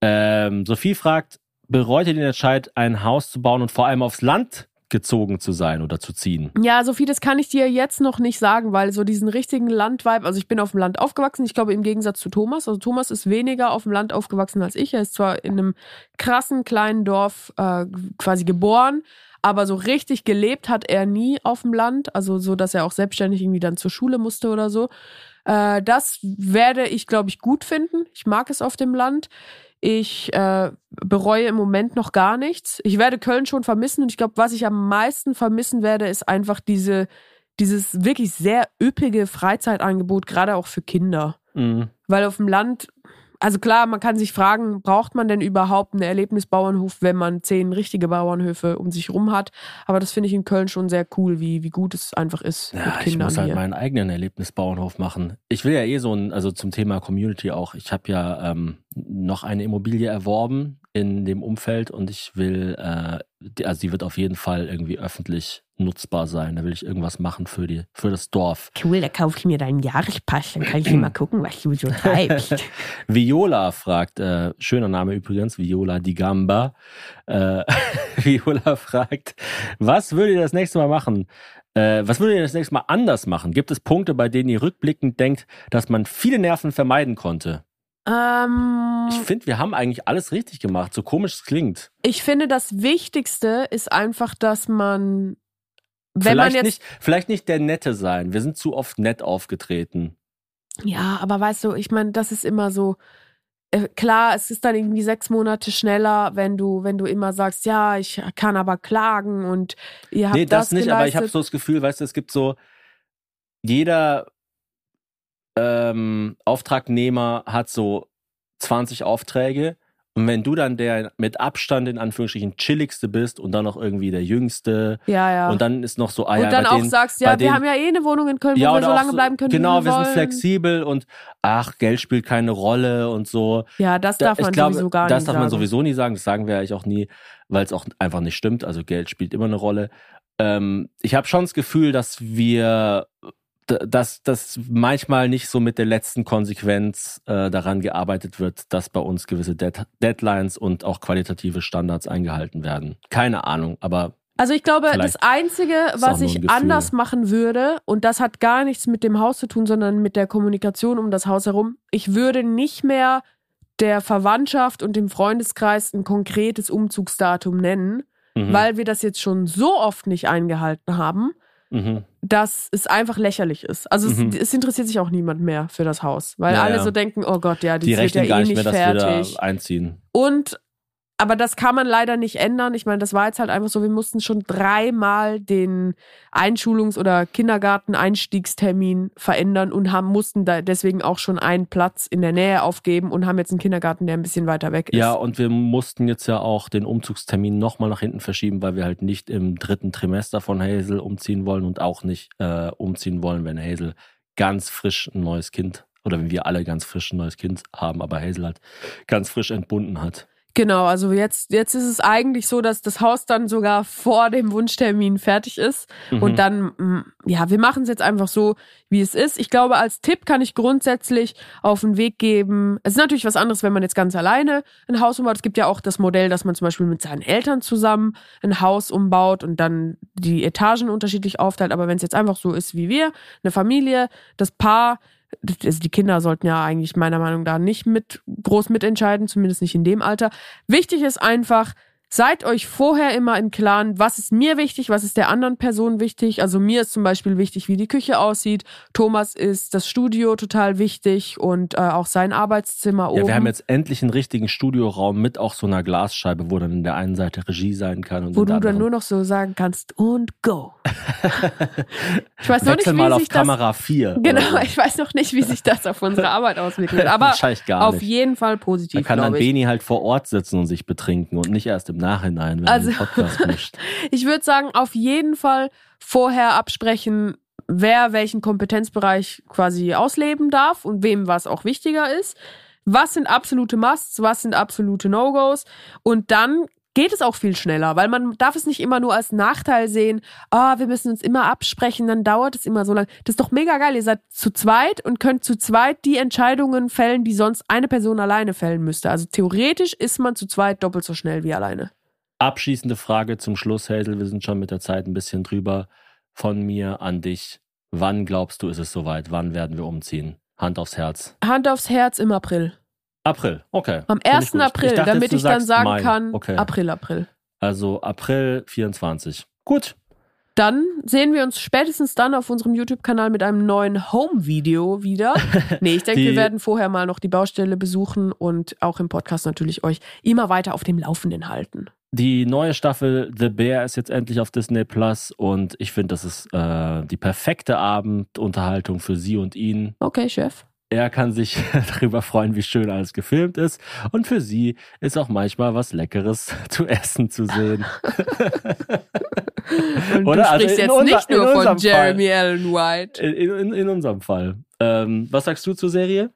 Ähm, Sophie fragt, bereut ihr den Entscheid, ein Haus zu bauen und vor allem aufs Land gezogen zu sein oder zu ziehen? Ja, Sophie, das kann ich dir jetzt noch nicht sagen, weil so diesen richtigen Landvibe, also ich bin auf dem Land aufgewachsen, ich glaube im Gegensatz zu Thomas, also Thomas ist weniger auf dem Land aufgewachsen als ich. Er ist zwar in einem krassen kleinen Dorf äh, quasi geboren, aber so richtig gelebt hat er nie auf dem Land, also so, dass er auch selbstständig irgendwie dann zur Schule musste oder so. Äh, das werde ich, glaube ich, gut finden. Ich mag es auf dem Land. Ich äh, bereue im Moment noch gar nichts. Ich werde Köln schon vermissen und ich glaube, was ich am meisten vermissen werde, ist einfach diese, dieses wirklich sehr üppige Freizeitangebot, gerade auch für Kinder. Mhm. Weil auf dem Land, also klar, man kann sich fragen, braucht man denn überhaupt einen Erlebnisbauernhof, wenn man zehn richtige Bauernhöfe um sich rum hat? Aber das finde ich in Köln schon sehr cool, wie, wie gut es einfach ist Ja, mit ich Kindern muss halt hier. meinen eigenen Erlebnisbauernhof machen. Ich will ja eh so ein, also zum Thema Community auch, ich habe ja ähm, noch eine Immobilie erworben in dem Umfeld und ich will, äh, die, also die wird auf jeden Fall irgendwie öffentlich nutzbar sein. Da will ich irgendwas machen für die, für das Dorf. Cool, da kaufe ich mir deinen Jahrespass, dann kann ich mal [clears throat] gucken, was du so treibst. [laughs] Viola fragt, äh, schöner Name übrigens, Viola Di Gamba. Äh, [laughs] Viola fragt, was würdet ihr das nächste Mal machen? Äh, was würdet ihr das nächste Mal anders machen? Gibt es Punkte, bei denen ihr rückblickend denkt, dass man viele Nerven vermeiden konnte? ähm, Ich finde, wir haben eigentlich alles richtig gemacht, so komisch es klingt. ich finde, das Wichtigste ist einfach, dass man, wenn vielleicht, man jetzt nicht, vielleicht nicht der Nette sein. Wir sind zu oft nett aufgetreten. Ja, aber weißt du, ich meine, das ist immer so. Äh, klar, es ist dann irgendwie sechs Monate schneller, wenn du, wenn du immer sagst, ja, ich kann aber klagen und ihr habt Nee, das, nicht, aber ich habe geleistet. so das Gefühl, weißt du, es gibt so, jeder ähm, Auftragnehmer hat so 20 Aufträge und wenn du dann der mit Abstand in Anführungsstrichen chilligste bist und dann noch irgendwie der Jüngste ja, ja. und dann ist noch so, ah und ja, dann bei auch denen, sagst, ja, wir denen- haben ja eh eine Wohnung in Köln, wo wir oder so lange bleiben können, Genau, wir wir sind flexibel und ach, Geld spielt keine Rolle und so. Ja, das Da- darf man ich glaube, sowieso gar das nicht darf sagen. man sowieso nie sagen. Das sagen wir eigentlich auch nie, weil es auch einfach nicht stimmt. Also Geld spielt immer eine Rolle. Ähm, ich habe schon das Gefühl, dass wir, dass das manchmal nicht so mit der letzten Konsequenz äh, daran gearbeitet wird, dass bei uns gewisse Dead Deadlines und auch qualitative Standards eingehalten werden. Keine Ahnung, aber Also ich glaube, das Einzige, was ich anders machen würde, und das hat gar nichts mit dem Haus zu tun, sondern mit der Kommunikation um das Haus herum, ich würde nicht mehr der Verwandtschaft und dem Freundeskreis ein konkretes Umzugsdatum nennen, mhm, weil wir das jetzt schon so oft nicht eingehalten haben, mhm. dass es einfach lächerlich ist. Also Mhm. es, es interessiert sich auch niemand mehr für das Haus, weil Ja, alle ja. so denken, oh Gott, ja, die die wird ja gar eh nicht nicht mehr, dass fertig. wir da einziehen. Und aber das kann man leider nicht ändern. Ich meine, das war jetzt halt einfach so, wir mussten schon dreimal den Einschulungs- oder Kindergarten-Einstiegstermin verändern und haben, mussten da deswegen auch schon einen Platz in der Nähe aufgeben und haben jetzt einen Kindergarten, der ein bisschen weiter weg ist. Ja, und wir mussten jetzt ja auch den Umzugstermin nochmal nach hinten verschieben, weil wir halt nicht im dritten Trimester von Hazel umziehen wollen und auch nicht äh, umziehen wollen, wenn Hazel ganz frisch ein neues Kind oder wenn wir alle ganz frisch ein neues Kind haben, aber Hazel halt ganz frisch entbunden hat. Genau, also jetzt, jetzt ist es eigentlich so, dass das Haus dann sogar vor dem Wunschtermin fertig ist. Mhm. Und dann, mm, ja, wir machen es jetzt einfach so, wie es ist. Ich glaube, als Tipp kann ich grundsätzlich auf den Weg geben. Es ist natürlich was anderes, wenn man jetzt ganz alleine ein Haus umbaut. Es gibt ja auch das Modell, dass man zum Beispiel mit seinen Eltern zusammen ein Haus umbaut und dann die Etagen unterschiedlich aufteilt. Aber wenn es jetzt einfach so ist wie wir, eine Familie, das Paar, also die Kinder sollten ja eigentlich meiner Meinung nach nicht mit groß mitentscheiden, zumindest nicht in dem Alter. Wichtig ist einfach, seid euch vorher immer im Klaren, was ist mir wichtig, was ist der anderen Person wichtig. Also mir ist zum Beispiel wichtig, wie die Küche aussieht. Thomas ist das Studio total wichtig und äh, auch sein Arbeitszimmer oben. ja, wir haben jetzt endlich einen richtigen Studioraum mit auch so einer Glasscheibe, wo dann in der einen Seite Regie sein kann und wo du dann nur noch so sagen kannst und go. [laughs] ich weiß noch nicht, wie mal auf sich das Kamera 4. Genau, [laughs] ich weiß noch nicht, wie sich das auf unsere Arbeit auswirken wird. [laughs] Aber auf jeden Fall Da positiv, kann dann. Beni halt vor Ort sitzen und sich betrinken und nicht erst im Nachhinein, wenn Also- er den Podcast [laughs] mischt. Ich würde sagen, auf jeden Fall vorher absprechen, wer welchen Kompetenzbereich quasi ausleben darf und wem was auch wichtiger ist. Was sind absolute Musts, was sind absolute No-Gos? Und dann geht es auch viel schneller, weil man darf es nicht immer nur als Nachteil sehen, ah, wir müssen uns immer absprechen, dann dauert es immer so lange. Das ist doch mega geil. Ihr seid zu zweit und könnt zu zweit die Entscheidungen fällen, die sonst eine Person alleine fällen müsste. Also theoretisch ist man zu zweit doppelt so schnell wie alleine. Abschließende Frage zum Schluss, Hazel. Wir sind schon mit der Zeit ein bisschen drüber. Von mir an dich. Wann glaubst du, ist es soweit? Wann werden wir umziehen? Hand aufs Herz. Hand aufs Herz im April. April, okay. Am Finde ich 1. gut. April, dachte damit ich dann sagen Mai. kann, Okay. April, April. Also April 24. Gut. Dann sehen wir uns spätestens dann auf unserem YouTube-Kanal mit einem neuen Home-Video wieder. [laughs] Nee, ich denke, wir werden vorher mal noch die Baustelle besuchen und auch im Podcast natürlich euch immer weiter auf dem Laufenden halten. Die neue Staffel The Bear ist jetzt endlich auf Disney Plus und ich finde, das ist äh, die perfekte Abendunterhaltung für sie und ihn. Okay, Chef. Er kann sich [laughs] darüber freuen, wie schön alles gefilmt ist. Und für sie ist auch manchmal was Leckeres [laughs] zu essen zu sehen. [laughs] Und Oder? du Also sprichst in jetzt unser- nicht nur von Jeremy Allen White. In, in, in unserem Fall. Ähm, was sagst du zur Serie?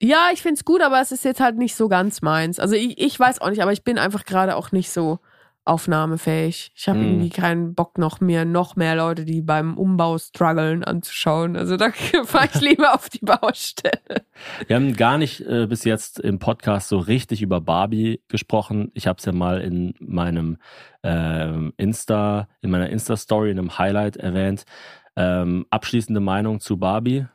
Ja, ich find's gut, aber es ist jetzt halt nicht so ganz meins. Also ich, ich weiß auch nicht, aber ich bin einfach gerade auch nicht so aufnahmefähig. Ich habe Hm. irgendwie keinen Bock noch mir noch mehr Leute, die beim Umbau strugglen, anzuschauen. Also da [laughs] fahre ich lieber auf die Baustelle. Wir haben gar nicht äh, bis jetzt im Podcast so richtig über Barbie gesprochen. Ich habe es ja mal in meinem ähm, Insta, in meiner Insta-Story, in einem Highlight erwähnt. Ähm, abschließende Meinung zu Barbie.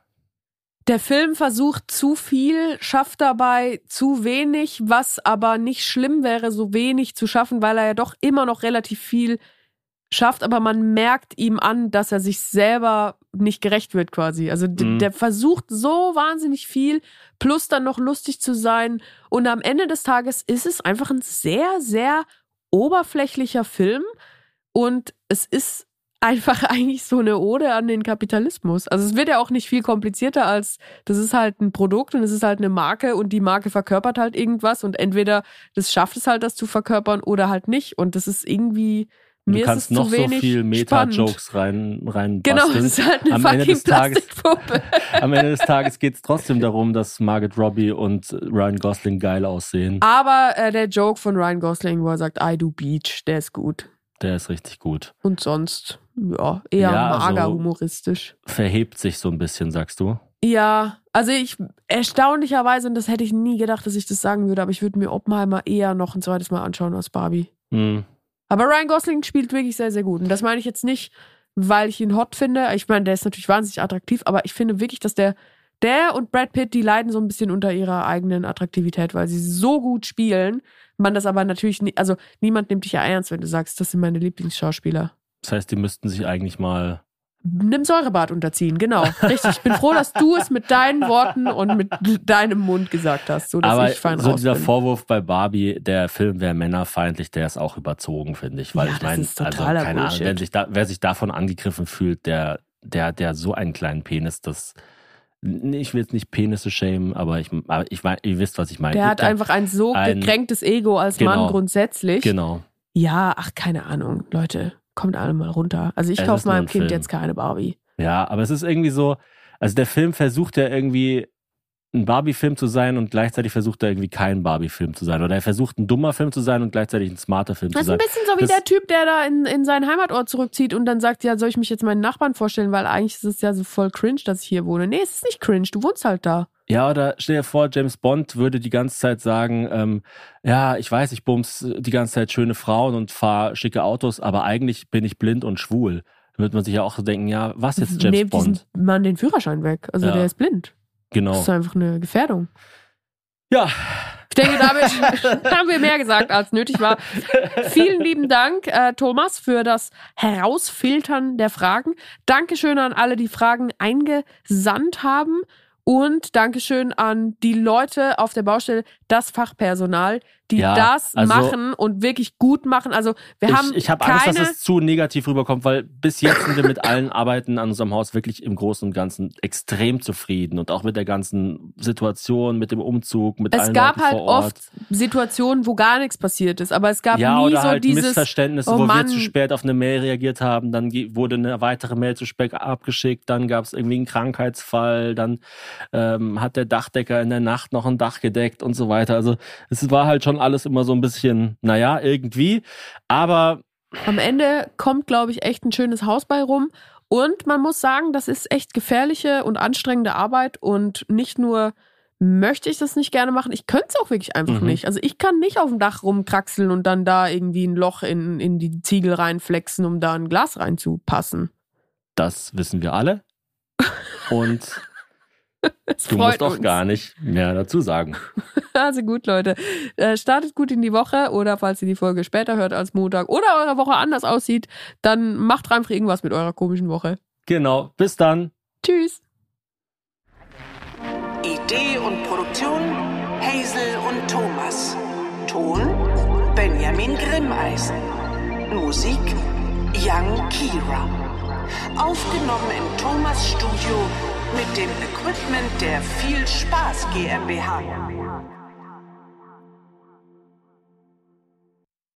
Der Film versucht zu viel, schafft dabei zu wenig, was aber nicht schlimm wäre, so wenig zu schaffen, weil er ja doch immer noch relativ viel schafft, aber man merkt ihm an, dass er sich selber nicht gerecht wird quasi. Also Mhm. der versucht so wahnsinnig viel, plus dann noch lustig zu sein. Und am Ende des Tages ist es einfach ein sehr, sehr oberflächlicher Film. Und es ist einfach [laughs] eigentlich so eine Ode an den Kapitalismus. Also es wird ja auch nicht viel komplizierter als, das ist halt ein Produkt und es ist halt eine Marke und die Marke verkörpert halt irgendwas und entweder das schafft es halt, das zu verkörpern oder halt nicht. Und das ist irgendwie, Du mir es kannst noch so viel. Meta-Jokes rein, rein Genau, basteln. es ist halt eine Am Ende fucking des Tages- Plastikpuppe. [laughs] Am Ende des Tages geht es trotzdem darum, dass Margaret Robbie und Ryan Gosling geil aussehen. Aber äh, der Joke von Ryan Gosling, wo er sagt, I do Beach, der ist gut. Der ist richtig gut. Und sonst, ja, eher Ja, also- mager humoristisch. Verhebt sich so ein bisschen, sagst du? Ja, also ich erstaunlicherweise, und das hätte ich nie gedacht, dass ich das sagen würde, aber ich würde mir Oppenheimer eher noch ein zweites Mal anschauen als Barbie. Hm. Aber Ryan Gosling spielt wirklich sehr, sehr gut. Und das meine ich jetzt nicht, weil ich ihn hot finde. Ich meine, der ist natürlich wahnsinnig attraktiv, aber ich finde wirklich, dass der, der und Brad Pitt, die leiden so ein bisschen unter ihrer eigenen Attraktivität, weil sie so gut spielen. Man das aber natürlich nicht, also niemand nimmt dich ja ernst, wenn du sagst, das sind meine Lieblingsschauspieler. Das heißt, die müssten sich eigentlich mal. Nimm Säurebad unterziehen, genau. Richtig. Ich bin froh, dass du es mit deinen Worten und mit deinem Mund gesagt hast, so dass Aber ich fein so dieser bin. Vorwurf bei Barbie, der Film wäre männerfeindlich, der ist auch überzogen, finde ich. Weil Ja, ich das meine, ist also keine Ahnung, Bullshit. wenn sich da, wer sich davon angegriffen fühlt, der, der, der so einen kleinen Penis, das. Ich will jetzt nicht Penisse schämen, aber ich, aber ich mein, ihr wisst, was ich meine. Der hat einfach ein so ein- gekränktes Ego als Mann Genau. grundsätzlich. Genau. Ja, ach, keine Ahnung. Leute, kommt alle mal runter. Also ich Es kaufe meinem ein Kind Film. jetzt keine Barbie. Ja, aber es ist irgendwie so, also der Film versucht ja irgendwie ein Barbie-Film zu sein und gleichzeitig versucht er irgendwie kein Barbie-Film zu sein. Oder er versucht ein dummer Film zu sein und gleichzeitig ein smarter Film Das zu ist ein sein. bisschen so wie Das- der Typ, der da in, in seinen Heimatort zurückzieht und dann sagt, ja, soll ich mich jetzt meinen Nachbarn vorstellen, weil eigentlich ist es ja so voll cringe, dass ich hier wohne. Nee, es ist nicht cringe, du wohnst halt da. Ja, oder stell dir vor, James Bond würde die ganze Zeit sagen, ähm, ja, ich weiß, ich bums die ganze Zeit schöne Frauen und fahre schicke Autos, aber eigentlich bin ich blind und schwul. Dann wird man sich ja auch so denken, ja, was jetzt James Nehmt diesen Bond? Mann den Führerschein weg. Also Ja. der ist blind. Das Genau. ist einfach eine Gefährdung. Ja, Ich denke, damit [laughs] haben wir mehr gesagt, als nötig war. Vielen lieben Dank, äh, Thomas, für das Herausfiltern der Fragen. Dankeschön an alle, die Fragen eingesandt haben. Und Dankeschön an die Leute auf der Baustelle, das Fachpersonal, die Ja, das also- machen und wirklich gut machen. Also wir haben ich, ich habe keine... Angst, dass es zu negativ rüberkommt, weil bis jetzt sind wir mit allen Arbeiten an unserem Haus wirklich im Großen und Ganzen extrem zufrieden und auch mit der ganzen Situation, mit dem Umzug, mit es allen gab Leuten halt oft Situationen, wo gar nichts passiert ist, aber es gab ja, nie oder so halt dieses Missverständnisse, oh wo Mann. wir zu spät auf eine Mail reagiert haben, dann wurde eine weitere Mail zu spät abgeschickt, dann gab es irgendwie einen Krankheitsfall, dann ähm, hat der Dachdecker in der Nacht noch ein Dach gedeckt und so weiter. Also es war halt schon alles immer so ein bisschen, naja, irgendwie. Aber Am Ende kommt, glaube ich, echt ein schönes Haus bei rum. Und man muss sagen, das ist echt gefährliche und anstrengende Arbeit. Und nicht nur möchte ich das nicht gerne machen, ich könnte es auch wirklich einfach Mhm. nicht. Also ich kann nicht auf dem Dach rumkraxeln und dann da irgendwie ein Loch in, in die Ziegel reinflexen, um da ein Glas reinzupassen. das wissen wir alle. Und [laughs] Es Du freut musst doch uns. gar nicht mehr dazu sagen. [laughs] Also gut, Leute. Äh, startet gut in die Woche oder falls ihr die Folge später hört als Montag oder eure Woche anders aussieht, dann macht einfach irgendwas mit eurer komischen Woche. Genau. Bis dann. Tschüss. Idee und Produktion Hazel und Thomas. Ton Benjamin Grimmeisen. Musik Young Kira. Aufgenommen im Thomas Studio mit dem Equipment der Viel Spaß GmbH.